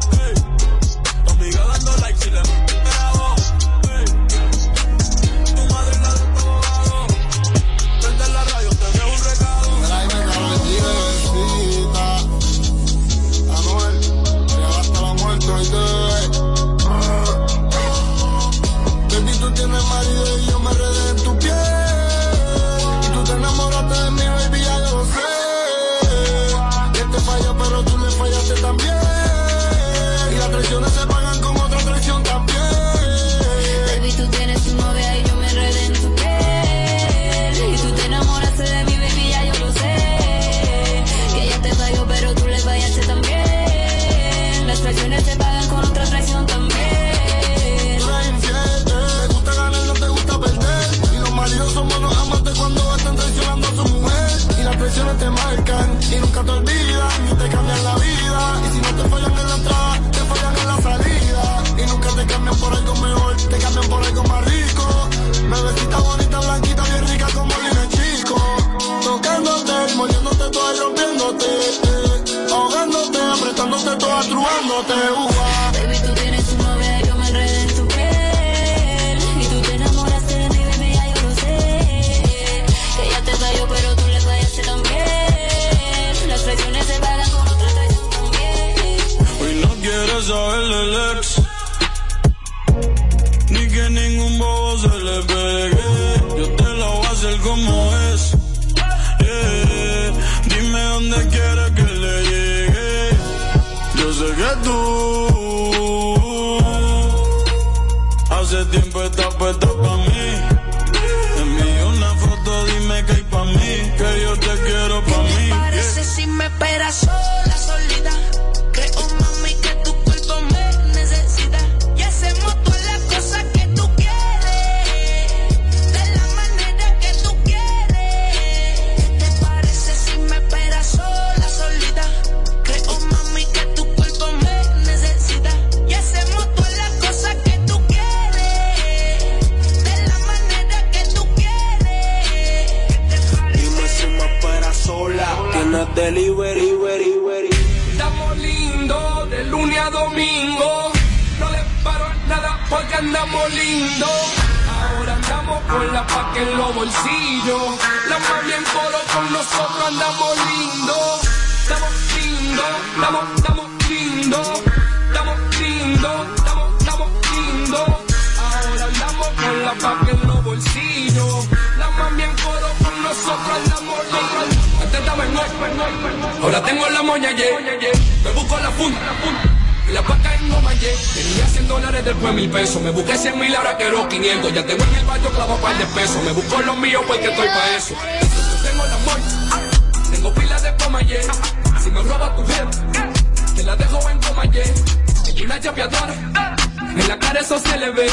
S24: Y te
S25: marcan y nunca te olvidan ni te cambian la vida. Y si no te fallan en la entrada, te fallan en la salida. Y nunca te cambian por algo mejor, te cambian por algo más rico. Bebecita bonita, blanquita, bien rica como Lina Chico. Tocándote, moliéndote toda y rompiéndote. eh. Ahogándote, apretándote toda, truándote. uva.
S24: Tiempo estás
S26: en los bolsillos. La mami en coro con nosotros andamos lindos. Estamos lindos, estamos, estamos lindos. Estamos lindos, estamos, estamos lindos. Ahora andamos con la paca en los bolsillos. La mami en coro con nosotros andamos lindos. Antes en ahora tengo la moña, yeah. Tenía 100 dólares, después mil pesos. Me busqué 100 mil, ahora quiero 500. Ya tengo en el barrio clavo par de pesos. Me busco los míos porque estoy pa' eso. Tengo la moña, tengo pilas de coma. Si me roba tu vida, te la dejo en coma. Hay una chapeadora, en la cara eso se le ve.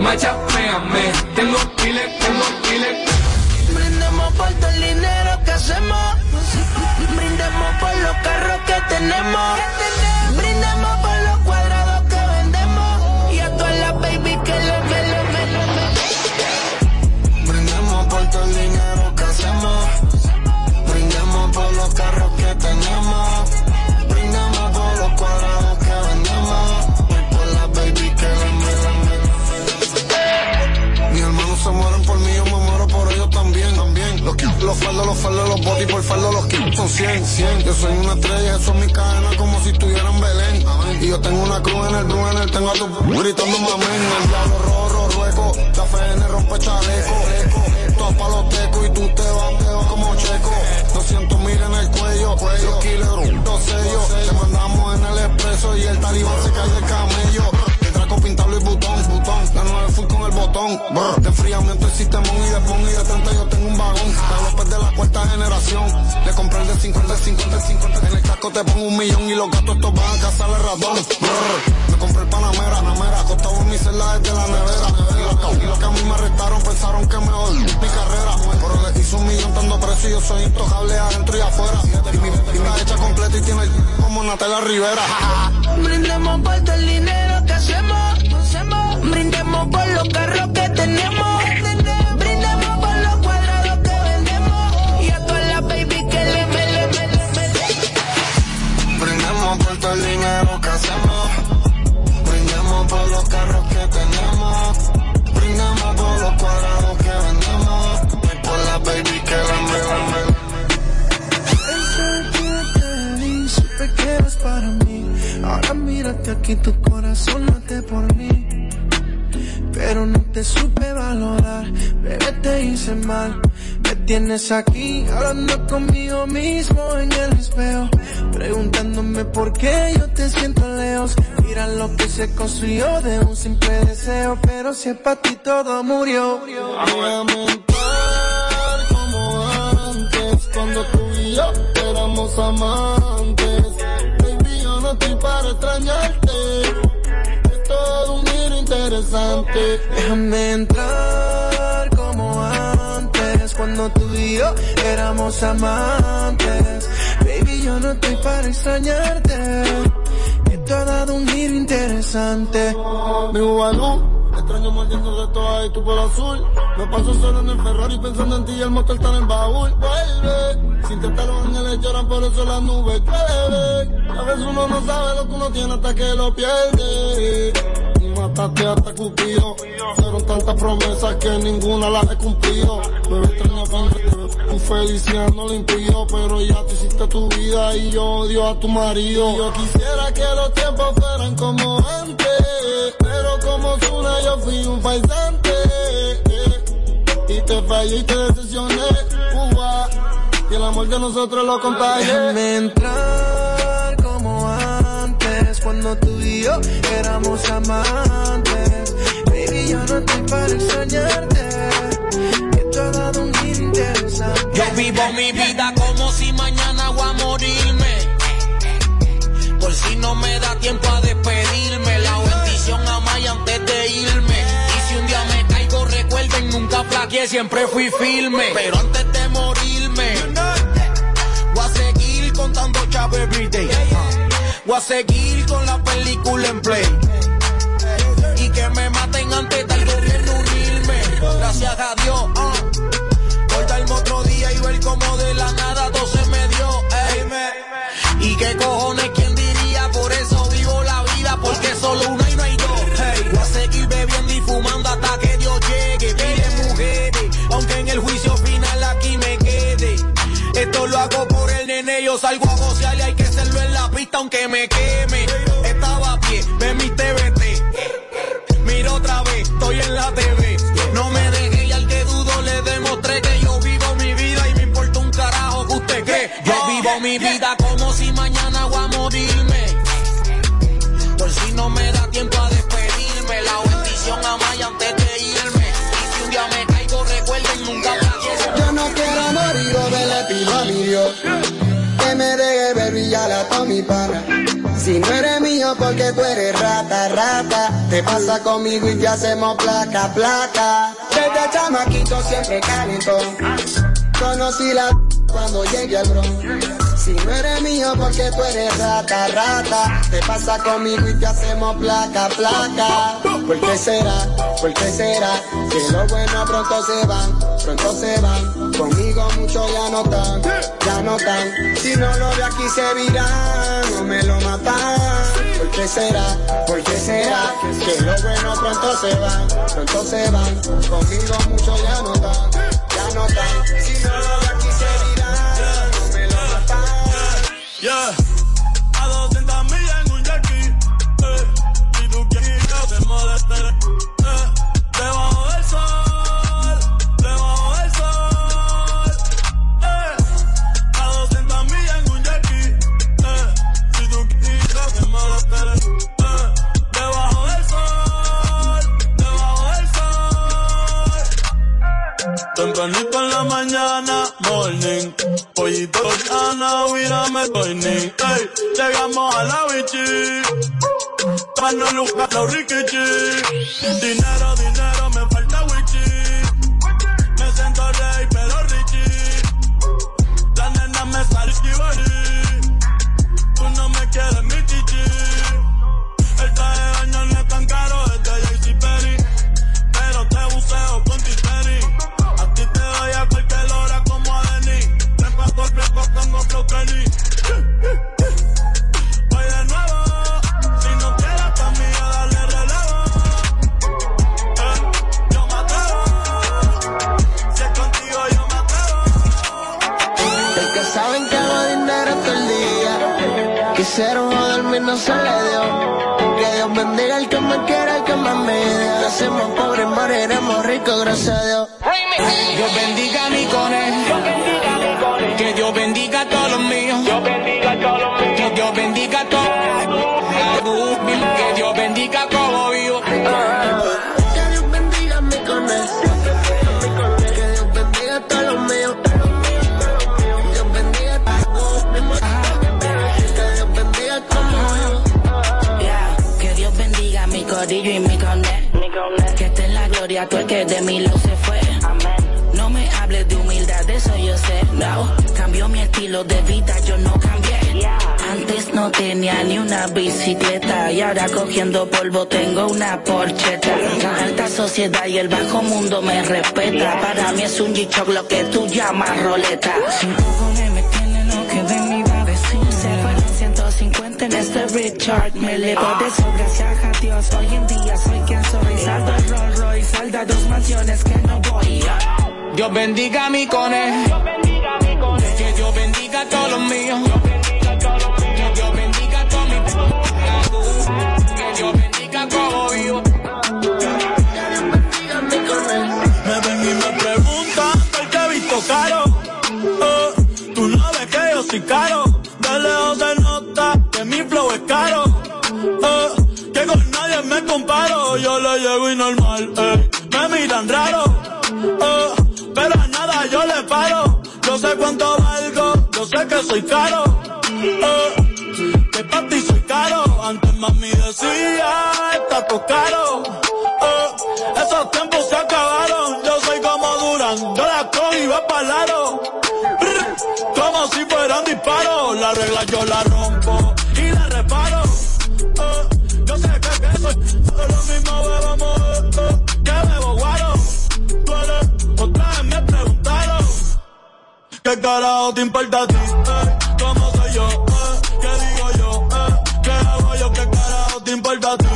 S26: Machapéame, tengo miles, tengo miles.
S27: Brindemos por todo el dinero que hacemos. Brindemos por los carros que tenemos. Los,
S25: faldos, los faldos, los botis por faldo, los kilos son 100, 100. Yo soy una estrella, eso es mi cadena como si estuviera en Belén. Y yo tengo una cruz en el Brunner, tengo a tu gritando mamén. El diablo rojo, rueco, la FN rompe chaleco. Todos pa' los tecos y tú te vas, te vas como checo. 200 mil en el cuello, cuello, kilos, dos sellos. Te mandamos en el expreso y el talibán se cae del camello. Pintable y botón, botón. La nueve full con el botón. Brr. De enfriamiento el sistemón y de pon y de 30 yo tengo un vagón. La López de la cuarta generación. Le compré el de 50, el 50, el 50. En el casco te pongo un millón y los gatos estos van a cazar el ratón. Brr. Me compré el Panamera, Panamera. Acostado en mi celda desde la nevera. Y los, que- y los que a mí me arrestaron pensaron que me odió mi carrera. Pero le hice un millón dando precio y yo soy intocable adentro y afuera. Y mi y mi hecha completa y tiene el como Natalia Rivera.
S27: Brindemos por el dinero que hacemos. Brindemos por los carros que tenemos. Brindemos por los cuadrados que vendemos. Y a todas las baby que le mele, mele, mele.
S25: Brindemos por todo el dinero que hacemos. Brindemos por los carros que tenemos. Brindemos por los cuadrados que vendemos. Y por la baby que la me
S27: Desde que te vi, supe que eras para mí. Ahora mírate aquí, tu corazón late por mí. Pero no te supe valorar, bebé te hice mal. Me tienes aquí hablando conmigo mismo en el espejo. Preguntándome por qué yo te siento lejos. Mira lo que se construyó de un simple deseo. Pero si es para ti todo murió.
S25: Déjame entrar como antes, cuando tú y yo éramos amantes. Baby, yo no estoy para extrañarte.
S27: Déjame entrar como antes, cuando tú y yo éramos amantes. Baby, yo no estoy para extrañarte. Esto ha dado un giro interesante.
S25: Mi Ubalú, extraño mordiendo de todas y tú por azul. Me paso solo en el Ferrari pensando en ti y el motor está en el baúl. Vuelve, sin tentar los ángeles lloran, por eso las nubes llueven. A veces uno no sabe lo que uno tiene hasta que lo pierde. Mataste hasta Cupido. Fueron tantas promesas que ninguna las he cumplido. Bebé extraño tanto, tu felicidad no lo impidió, pero ya tú hiciste tu vida y yo odio a tu marido. Yo quisiera que los tiempos fueran como antes, pero como Zuna yo fui un paisante. Y te fallé y te decepcioné, Cuba. Y el amor de nosotros lo contagié.
S27: Cuando tú y yo éramos amantes. Baby, yo no estoy para extrañarte. Esto ha dado un interesante.
S28: Yo vivo mi vida como si mañana voy a morirme. Por si no me da tiempo a despedirme. La bendición a Maya antes de irme. Y si un día me caigo, recuerden, nunca flaqueé, siempre fui firme. Pero antes de morirme, voy a seguir contando chavo everyday. Voy a seguir con la película en play. Y que me vida como si mañana voy a morirme. Por si no me da tiempo a despedirme. La bendición a Maya antes de irme. Y si un día me caigo, recuerden nunca flaqueé.
S25: Yo no quiero morir o verle pido a mi Dios. Que me deje ver brillar a todo mi
S29: pana. Si no eres mío porque tú eres rata, rata. Te pasa conmigo y te hacemos placa, placa. Desde chamaquito siempre calentón. Conocí la cuando llegué al bron. Si no eres mío porque tú eres rata, rata. Te pasa conmigo y te hacemos placa, placa. ¿Por qué será? ¿Por qué será? Que lo bueno pronto se van, pronto se van. Conmigo mucho ya no tan, ya no tan. Si no lo de aquí se virán, no me lo matan. ¿Por qué será? ¿Por qué será? Que lo bueno pronto se van, pronto se van. Conmigo mucho ya no tan, Si no aquí se virán, no me lo.
S24: Yeah. Tempranito en la mañana, morning. Pollito Ana, mírame, coining. Ey, llegamos a la bichi. Mano Lucas, los rikichi. Dinero, dinero,
S29: gracias a Dios.
S30: El que de mi se fue. No me hables de humildad, de eso yo sé. No, cambió mi estilo de vida, yo no cambié. Antes no tenía ni una bicicleta y ahora cogiendo polvo tengo una porcheta. La alta sociedad y el bajo mundo me respeta. Para mí es un g lo que tú llamas roleta. Sin cojones me tienen lo que de mí va a decir. Se fueron 150 en este Richard. Me elevo de eso, gracias a Dios. Hoy en día soy quien soy. Royce, salda dos mansiones que no voy.
S28: Dios bendiga mi conejo. Que Dios bendiga a todos los míos.
S24: Normal. eh, me miran raro. Eh, pero a nada yo le paro. Yo sé cuánto valgo. Yo sé que soy caro. Eh, que para ti soy caro. Antes mami decía, está todo caro. Eh, esos tiempos se acabaron. Yo soy como Durán, yo la cojo y va para lado. Como si fueran disparos. La regla yo la rompo y la reparo. Eh, yo sé que, que soy lo mismo bebamos ¿Qué carajo te importa a ti? ¿Cómo soy yo? ¿Qué digo yo? ¿Qué hago yo? ¿Qué carajo te importa a ti?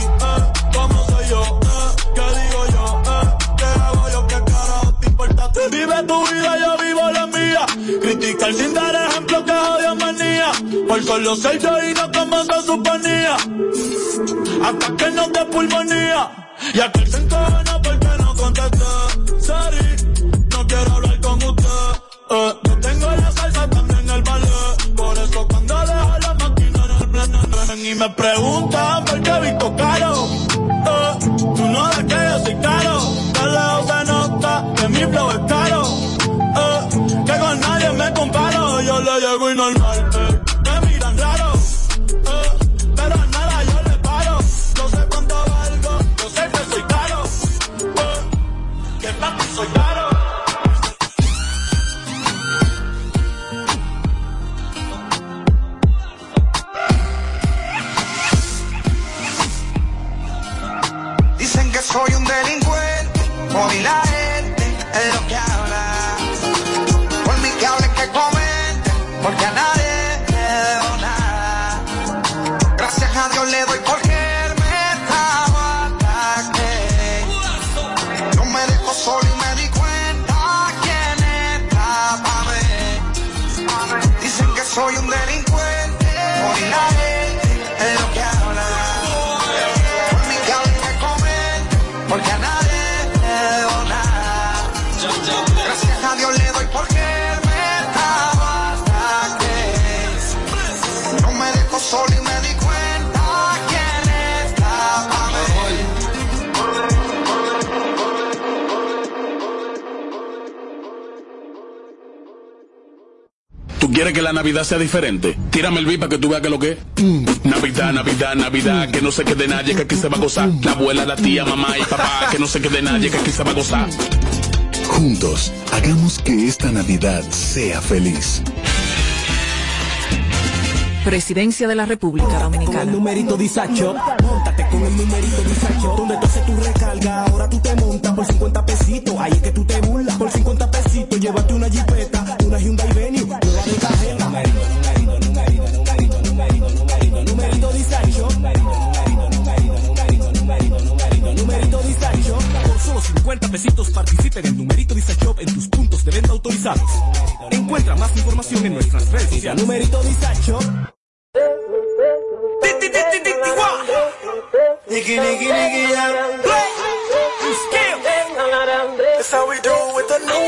S24: ¿Cómo soy yo? ¿Qué digo yo? ¿Qué hago yo? ¿Qué carajo te importa a ti? Vive tu vida, yo vivo la mía. Criticar sin dar ejemplo que odio manía. Por solo ser yo y no como se suponía. Hasta que no te pulmonía. Y aquel se encojona porque no contesté. Sorry, no quiero hablar con usted. La también el ballet. Por eso cuando dejo la máquina en el ven y me preguntan por qué visto caro.
S19: Navidad sea diferente. Tírame el beat para que tú veas que lo que es. Navidad, Navidad, Navidad, que no se quede nadie, que aquí se va a gozar. La abuela, la tía, mamá y papá, que no se quede nadie, que aquí se va a gozar.
S9: Juntos, hagamos que esta Navidad sea feliz.
S10: Presidencia de la República Dominicana.
S8: Con el numerito disacho, montate con el numerito disacho. Donde tú haces tu recarga, ahora tú te montas por 50 pesitos. Ahí es que tú te burlas por 50 pesitos. Llévate una jipeta, una Hyundai Venue, nueva de cajero numerito, Por solo 50 pesitos participen en numerito di en tus puntos de venta autorizados. Encuentra más información en nuestras redes. Numerito
S31: how we do with the new.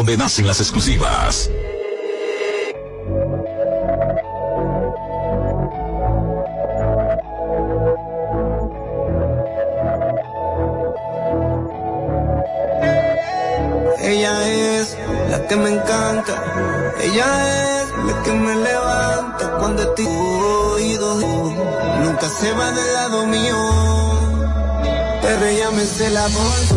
S22: donde nacen las exclusivas.
S31: Ella es la que me encanta, ella es la que me levanta cuando estoy oído, nunca se va del lado mío, pero ella me se la bolsa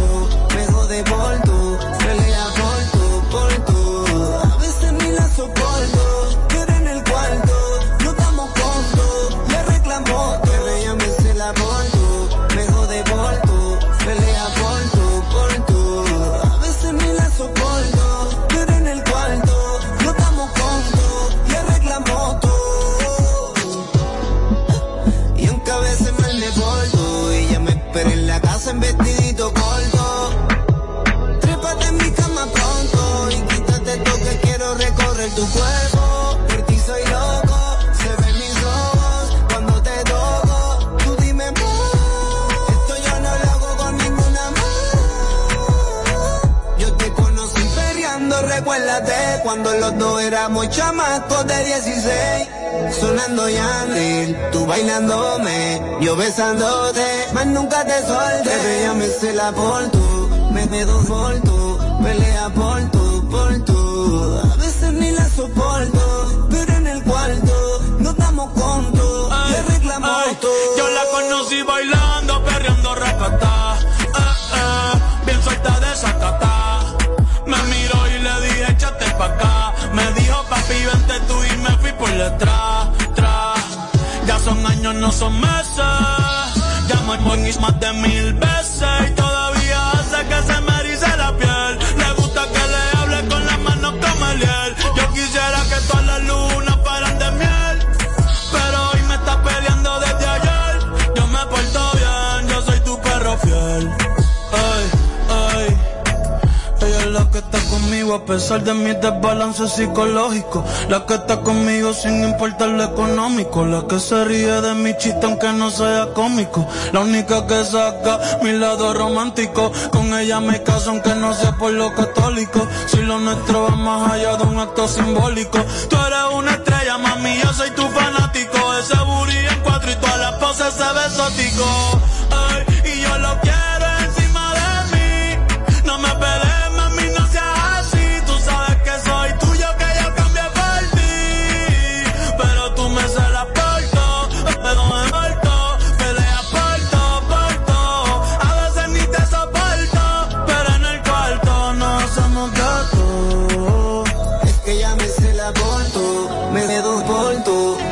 S31: tu cuerpo. Por ti soy loco, se ven mis ojos cuando te toco. Tú dime más, esto yo no lo hago con ninguna más. Yo te conocí perreando, recuérdate cuando los dos éramos chamacos de 16. Sonando Yandel, tú bailándome, yo besándote, más nunca te solté. Ella me se la por tú, me quedo por tú, pelea por tú, por tú. Soporto, pero en el cuarto no estamos juntos. Le reclamo
S24: Ay,
S31: todo.
S24: Yo la conocí bailando, perreando racatá. Eh, eh, bien suelta de sacatá. Me miró y le dije, échate pa' acá. Me dijo, papi, vente tú y me fui por detrás. Ya son años, no son meses. Ya me pones más de mil veces y todavía hace que se me a pesar de mis desbalances psicológicos. La que está conmigo sin importar lo económico. La que se ríe de mi chiste aunque no sea cómico. La única que saca mi lado romántico. Con ella me caso aunque no sea por lo católico. Si lo nuestro va más allá de un acto simbólico. Tú eres una estrella, mami, yo soy tu fanático. Ese booty en cuatro y todas las poses se ve.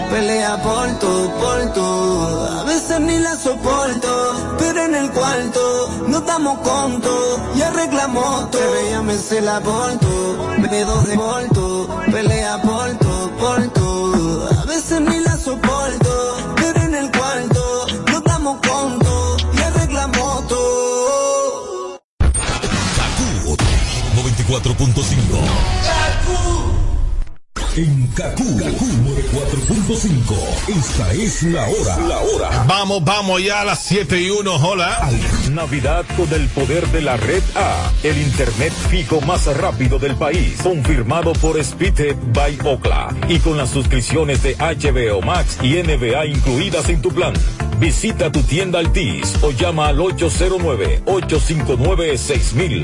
S24: Pelea
S31: por tu, por tu. A veces ni la soporto, pero en el cuarto no estamos juntos. Ya reclamó todo, ella me se la porto, me dedo de por tu, pelea por tu, por tu. A veces ni la soporto, pero en el cuarto no estamos juntos. Ya reclamó todo.
S22: 94.5. En Kaku, 4.5. Esta es la hora. La hora.
S32: Vamos, vamos ya a las 7 y 1. Hola.
S33: Navidad con el poder de la red A. El internet fijo más rápido del país. Confirmado por Speedtech by Ocla. Y con las suscripciones de HBO Max y NBA incluidas en tu plan. Visita tu tienda Altis o llama al
S8: 809 859 6000.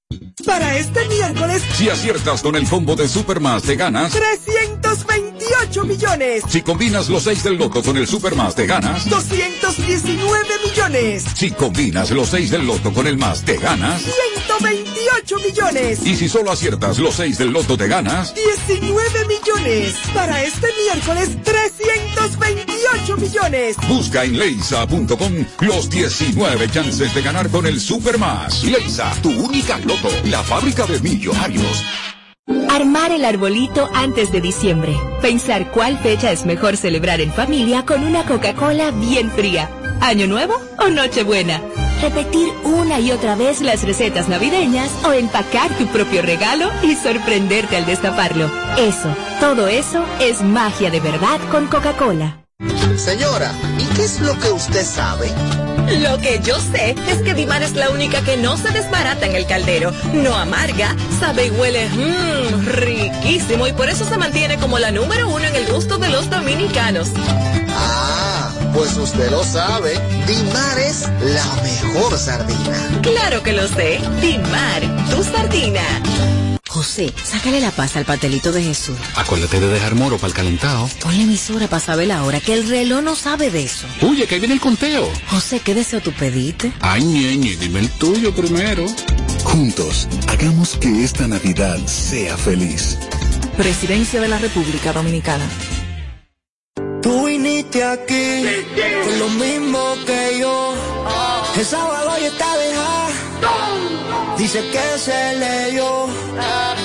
S8: Para este miércoles,
S21: Si aciertas con el combo de Supermas, te ganas
S8: 328
S34: 218 millones.
S35: Si combinas los 6 del loto con el super más, te ganas
S34: 219 millones.
S35: Si combinas los 6 del loto con el más, te ganas
S34: 128 millones.
S35: Y si solo aciertas los 6 del loto, te ganas
S34: 19 millones. Para este miércoles, 328 millones.
S35: Busca en leisa.com los 19 chances de ganar con el super más. Leisa, tu única loto, la fábrica de millonarios.
S36: Armar el arbolito antes de diciembre. Pensar cuál fecha es mejor celebrar en familia con una Coca-Cola bien fría. ¿Año nuevo o Nochebuena? Repetir una y otra vez las recetas navideñas o empacar tu propio regalo y sorprenderte al destaparlo. Eso, todo eso es magia de verdad con Coca-Cola.
S37: Señora, ¿y qué es lo que usted sabe?
S38: Lo que yo sé es que Dimar es la única que no se desbarata en el caldero, no amarga, sabe y huele mmm, riquísimo y por eso se mantiene como la número uno en el gusto de los dominicanos.
S37: Pues usted lo sabe, Dimar es la mejor sardina.
S38: Claro que lo sé, Dimar, tu sardina.
S39: José, sácale la paz al pastelito de Jesús.
S40: Acuérdate de dejar moro para el calentado.
S39: Ponle emisora para saber la hora, que el reloj no sabe de eso.
S40: Oye, que ahí viene el conteo.
S39: José, ¿qué deseo tú pediste?
S40: Ay, ñeñe, dime el tuyo primero.
S9: Juntos, hagamos que esta Navidad sea feliz.
S10: Presidencia de la República Dominicana.
S31: Aquí con lo mismo que yo. El sábado ya está dejada. Dice que se leyó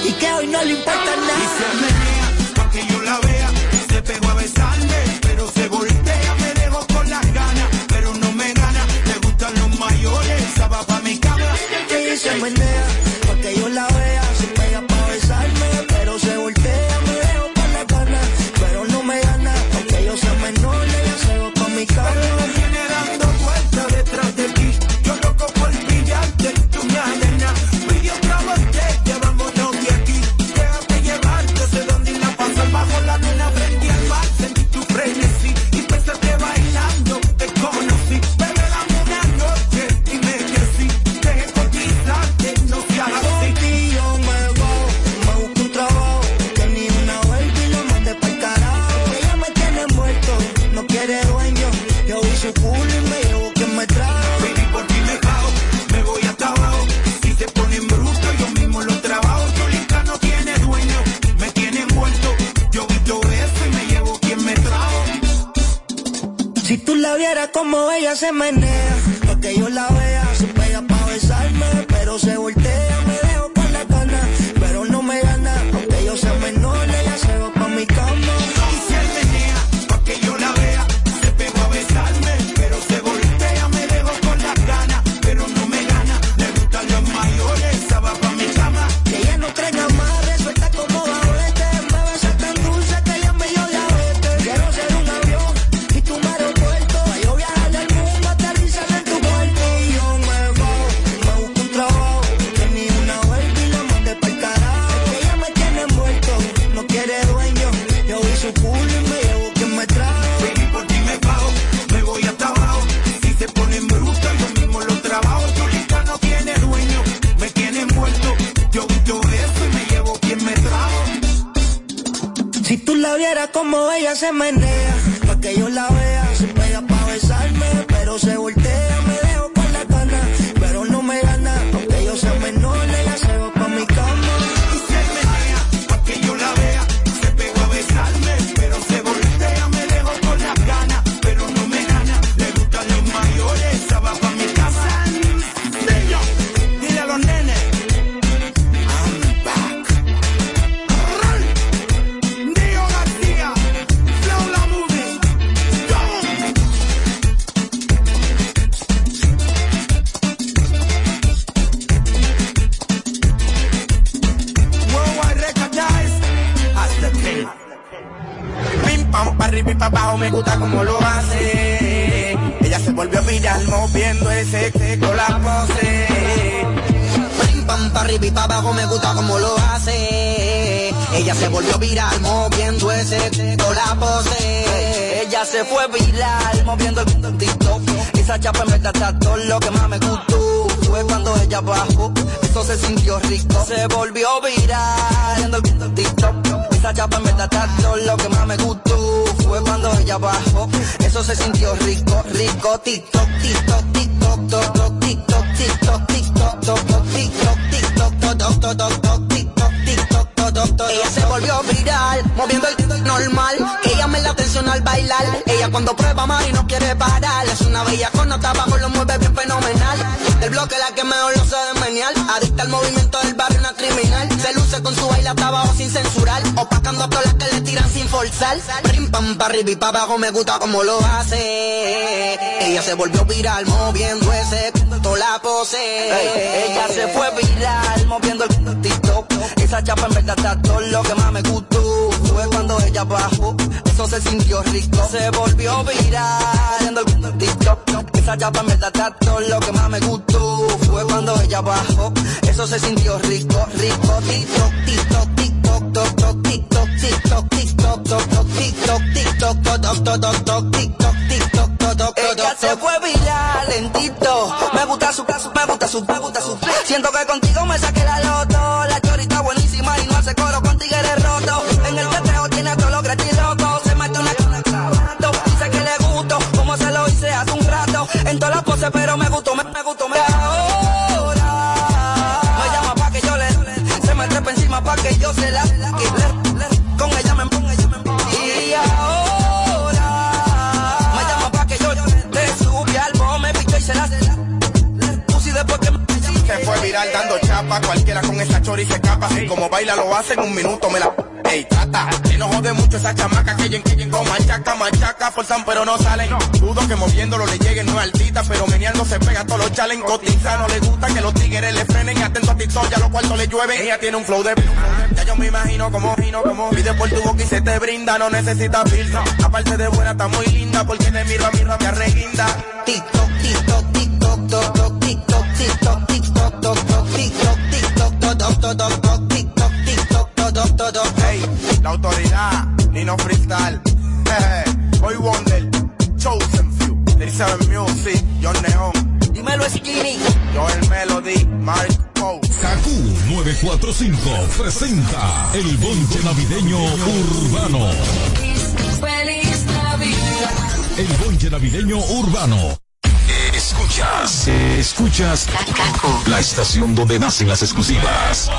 S31: y que hoy no le importa nada.
S41: Y se menea pa' que yo la vea. Se pegó a besarme, pero se voltea. Me dejo con las ganas, pero no me gana. Le gustan los mayores, esa va pa' mi cama.
S31: Y se menea pa'
S41: abajo me gusta como lo hace. Ella se volvió viral moviendo ese cuento la pose.
S42: Ella se fue viral moviendo el TikTok. Esa chapa en verdad está todo lo que más me gustó.
S43: Fue cuando ella bajó, eso se sintió rico. Se volvió viral moviendo el TikTok. Esa chapa en verdad está todo lo que más me gustó. Fue cuando ella bajó, eso se sintió rico, rico, TikTok, TikTok. Se fue viral, lentito. Me gusta su caso, me gusta su, me gusta su. Siento que contigo me saqué la
S44: baila lo hace en un minuto, me la... Ey, trata, que no jode mucho esa chamaca que yo en con machaca, machaca, forzan pero no salen. Dudo que moviéndolo le lleguen, no es altita, pero meneando se pega todos los challenge. Cotiza, no le gusta que los tigres le frenen, atento a TikTok, ya los cuartos le llueven. Ella tiene un flow de... Ya yo me imagino como, gino, como, pide por tu boca y se te brinda, no necesita filtro. Aparte de buena, está muy linda, porque te miro a mi rabia reguinda.
S43: TikTok, TikTok.
S44: la autoridad, Nino Freestyle. Boy Wonder, Chosen Few, Elizabeth Music, John Neon.
S43: Dímelo Skinny,
S44: yo el Melody, Mark Poe.
S9: KQ 945 presenta el bonche navideño urbano.
S43: Feliz Navidad.
S9: El bonche navideño urbano.
S24: Escuchas, escuchas, la estación donde nacen las exclusivas.